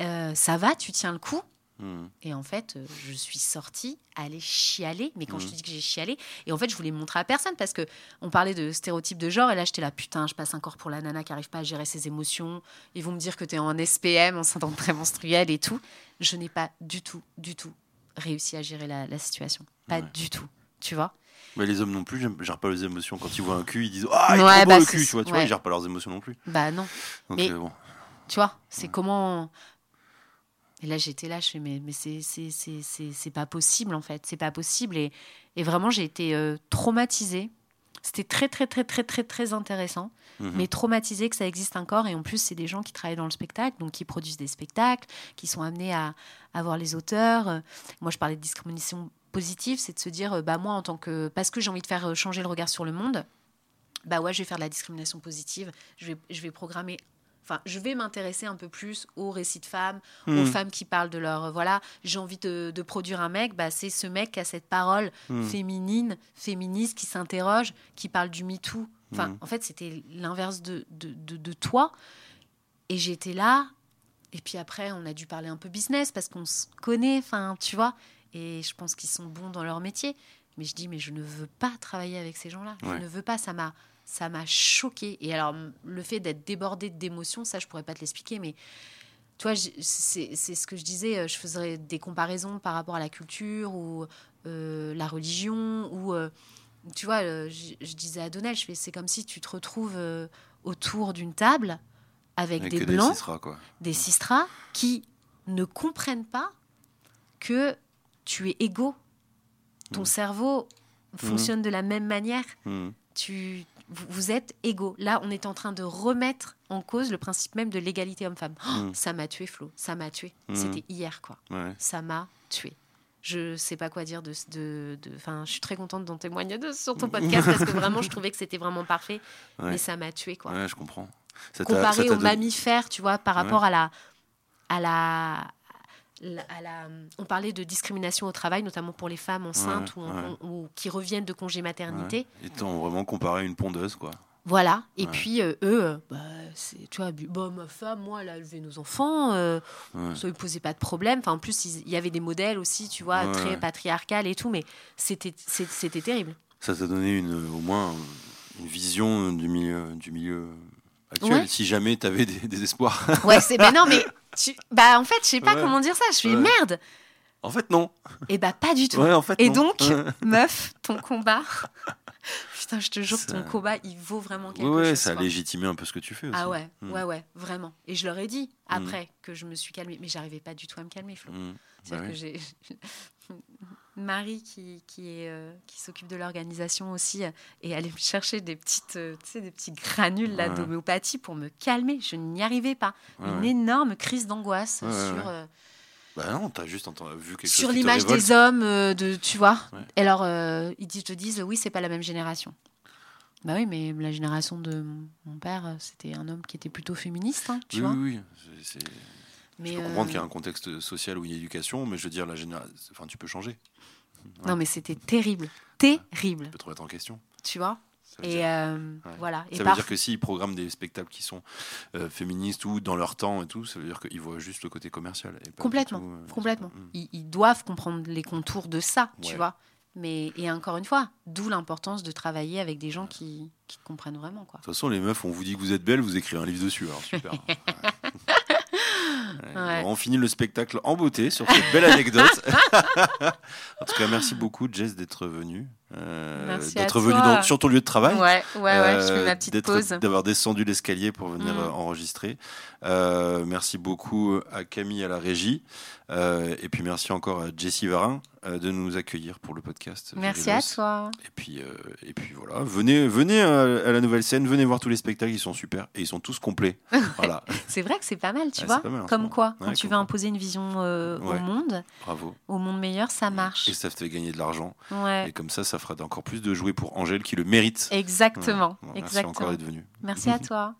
Euh, ça va, tu tiens le coup Mhm. Et en fait, euh, je suis sortie, aller chialer. Mais quand je Mhm. te dis que j'ai chialé, et en fait, je voulais montrer à personne parce que on parlait de stéréotypes de genre, et là, j'étais là, putain, je passe encore pour la nana qui arrive pas à gérer ses émotions. Ils vont me dire que tu es en SPM, en syndrome prémenstruel et tout. Je n'ai pas du tout, du tout réussi à gérer la, la situation. Pas Ouais. du tout. Tu vois Mais les hommes non plus, j'aime- gèrent pas les émotions. Quand ils voient un cul, ils disent Ah, il est Ouais, bah, le cul, tu vois. Tu vois, ouais. ils gèrent pas leurs émotions non plus. Bah non. Donc, Mais- euh, bon. Tu vois, c'est comment. Et là, j'étais là, je fais, mais, mais c'est, pas possible, en fait. C'est pas possible. Et, et vraiment, j'ai été euh, traumatisée. C'était très, très, très, très, très, très intéressant. Mhm. Mais traumatisée que ça existe encore. Et en plus, c'est des gens qui travaillent dans le spectacle, donc qui produisent des spectacles, qui sont amenés à, à voir les auteurs. Moi, je parlais de discrimination positive, c'est de se dire, euh, bah, moi, en tant que. Parce que j'ai envie de faire euh, changer le regard sur le monde, bah ouais, je vais faire de la discrimination positive. Je vais, je vais programmer. Enfin, je vais m'intéresser un peu plus aux récits de femmes, aux Mhm. femmes qui parlent de leur. euh, Voilà, j'ai envie de, de produire un mec, bah, c'est ce mec qui a cette parole Mhm. féminine, féministe, qui s'interroge, qui parle du MeToo. Enfin, Mhm. en fait, c'était l'inverse de, de, de, de toi. Et j'étais là. Et puis après, on a dû parler un peu business parce qu'on se connaît, enfin, tu vois. Et je pense qu'ils sont bons dans leur métier. Mais je dis, mais je ne veux pas travailler avec ces gens-là. Ouais. Je ne veux pas. Ça m'a, ça m'a choqué. Et alors, le fait d'être débordé d'émotions, ça, je pourrais pas te l'expliquer. Mais toi, c'est, ce que je disais. euh, Je faisais des comparaisons par rapport à la culture ou euh, la religion ou euh, tu vois, je, je disais à Donnel, je fais, c'est comme si tu te retrouves euh, autour d'une table avec, Avec des blancs, Cicera, quoi. des sistras qui ne comprennent pas que tu es égaux. Ton Mhm. cerveau fonctionne de la même manière. Mhm. Tu, vous, êtes égaux. Là, on est en train de remettre en cause le principe même de l'égalité homme-femme. Oh. Ça m'a tué, Flo. Ça m'a tué. C'était hier, quoi. Ouais. Ça m'a tué. Je sais pas quoi dire de. de, de- Enfin, je suis très contente d'en témoigner de, sur ton podcast parce que vraiment, je trouvais que c'était vraiment parfait. Ouais. Mais ça m'a tué, quoi Ouais, je comprends. Ça comparé aux mammifères, tu vois, par rapport à la, à la- à la- on parlait de discrimination au travail, notamment pour les femmes enceintes Ouais, ou, en- ouais. ou qui reviennent de congé maternité. Ouais. Étant vraiment comparé à une pondeuse, quoi. Voilà. Et puis euh, eux, euh, bah, tu vois, bah, ma femme, moi, elle a élevé nos enfants, euh, ça ne posait pas de problème. Enfin, en plus, ils- il y avait des modèles aussi, tu vois, très patriarcal et tout, mais c'était, terrible. Ça t'a donné une, au moins une vision du milieu, du milieu actuel. Si jamais tu avais des, des espoirs. Ouais, c'est, mais non, mais tu, bah, en fait, je sais pas Ouais. comment dire ça. Je fais Ouais. merde. en fait, non. Et bah, pas du tout. Ouais, en fait, Et non. donc, meuf, ton combat. Putain, je te jure, Ça- ton combat, il vaut vraiment quelque Ouais, ouais, chose. ça a quoi. légitimé un peu ce que tu fais aussi. Ah ouais, Mm. ouais, ouais, vraiment. Et je leur ai dit après que je me suis calmée, mais j'arrivais pas du tout à me calmer, Flo. Mm. C'est-à-dire Bah que j'ai Marie qui, qui, est, euh, qui s'occupe de l'organisation aussi euh, et allait me chercher des petites euh, des petits granules là Ouais. d'homéopathie pour me calmer je n'y arrivais pas Ouais, une ouais. énorme crise d'angoisse sur euh, Bah non, t'as juste entendu- vu quelque sur chose l'image des hommes, de, tu vois. Et alors, ils disent- te disent, oui, c'est pas la même génération. Bah oui, mais la génération de mon- père, c'était un homme qui était plutôt féministe, hein, tu Oui, vois. oui, oui. C'est- c'est- Mais, Je peux euh, comprendre qu'il y a un contexte social ou une éducation, mais je veux dire, la génération. Enfin, tu peux changer. Non, mais c'était terrible, terrible, Tu peux te remettre en question. tu vois? Ça veut Et dire- euh, Ouais. voilà. Et Ça veut dire que s'ils programment des spectacles qui sont euh, féministes ou dans leur temps et tout, ça veut dire qu'ils voient juste le côté commercial. et complètement, tout, euh, complètement. Ils, ils doivent comprendre les contours de ça, tu vois. Mais et encore une fois, d'où l'importance de travailler avec des gens qui, qui comprennent vraiment, quoi. De toute façon, les meufs, on vous dit que vous êtes belle, vous écrivez un livre dessus. Alors super. Ouais. Bon, on finit le spectacle en beauté sur cette belle anecdote. en tout cas, merci beaucoup, Jess, d'être venue. Euh, d'être dans- sur ton lieu de travail. Ouais, ouais, ouais. Je fais Euh, ma petite d'être- pause. D'avoir descendu l'escalier pour venir Mm. euh, enregistrer. Euh, merci beaucoup à Camille à la régie. Euh, et puis merci encore à Jessie Varin euh, de nous accueillir pour le podcast. Merci à toi. Et puis, euh, et puis voilà, venez, venez à, la nouvelle scène, venez voir tous les spectacles, ils sont super et ils sont tous complets. voilà, C'est vrai que c'est pas mal, tu Ouais, vois. mal Comme quoi, quand tu veux imposer une vision euh, Ouais. au monde, bravo. au monde meilleur, ça marche. Et ça te fait gagner de l'argent. Ouais. Et comme ça, ça fera encore plus de jouets pour Angèle qui le mérite. Exactement. Voilà. Bon, merci Exactement. encore d'être. Merci à toi.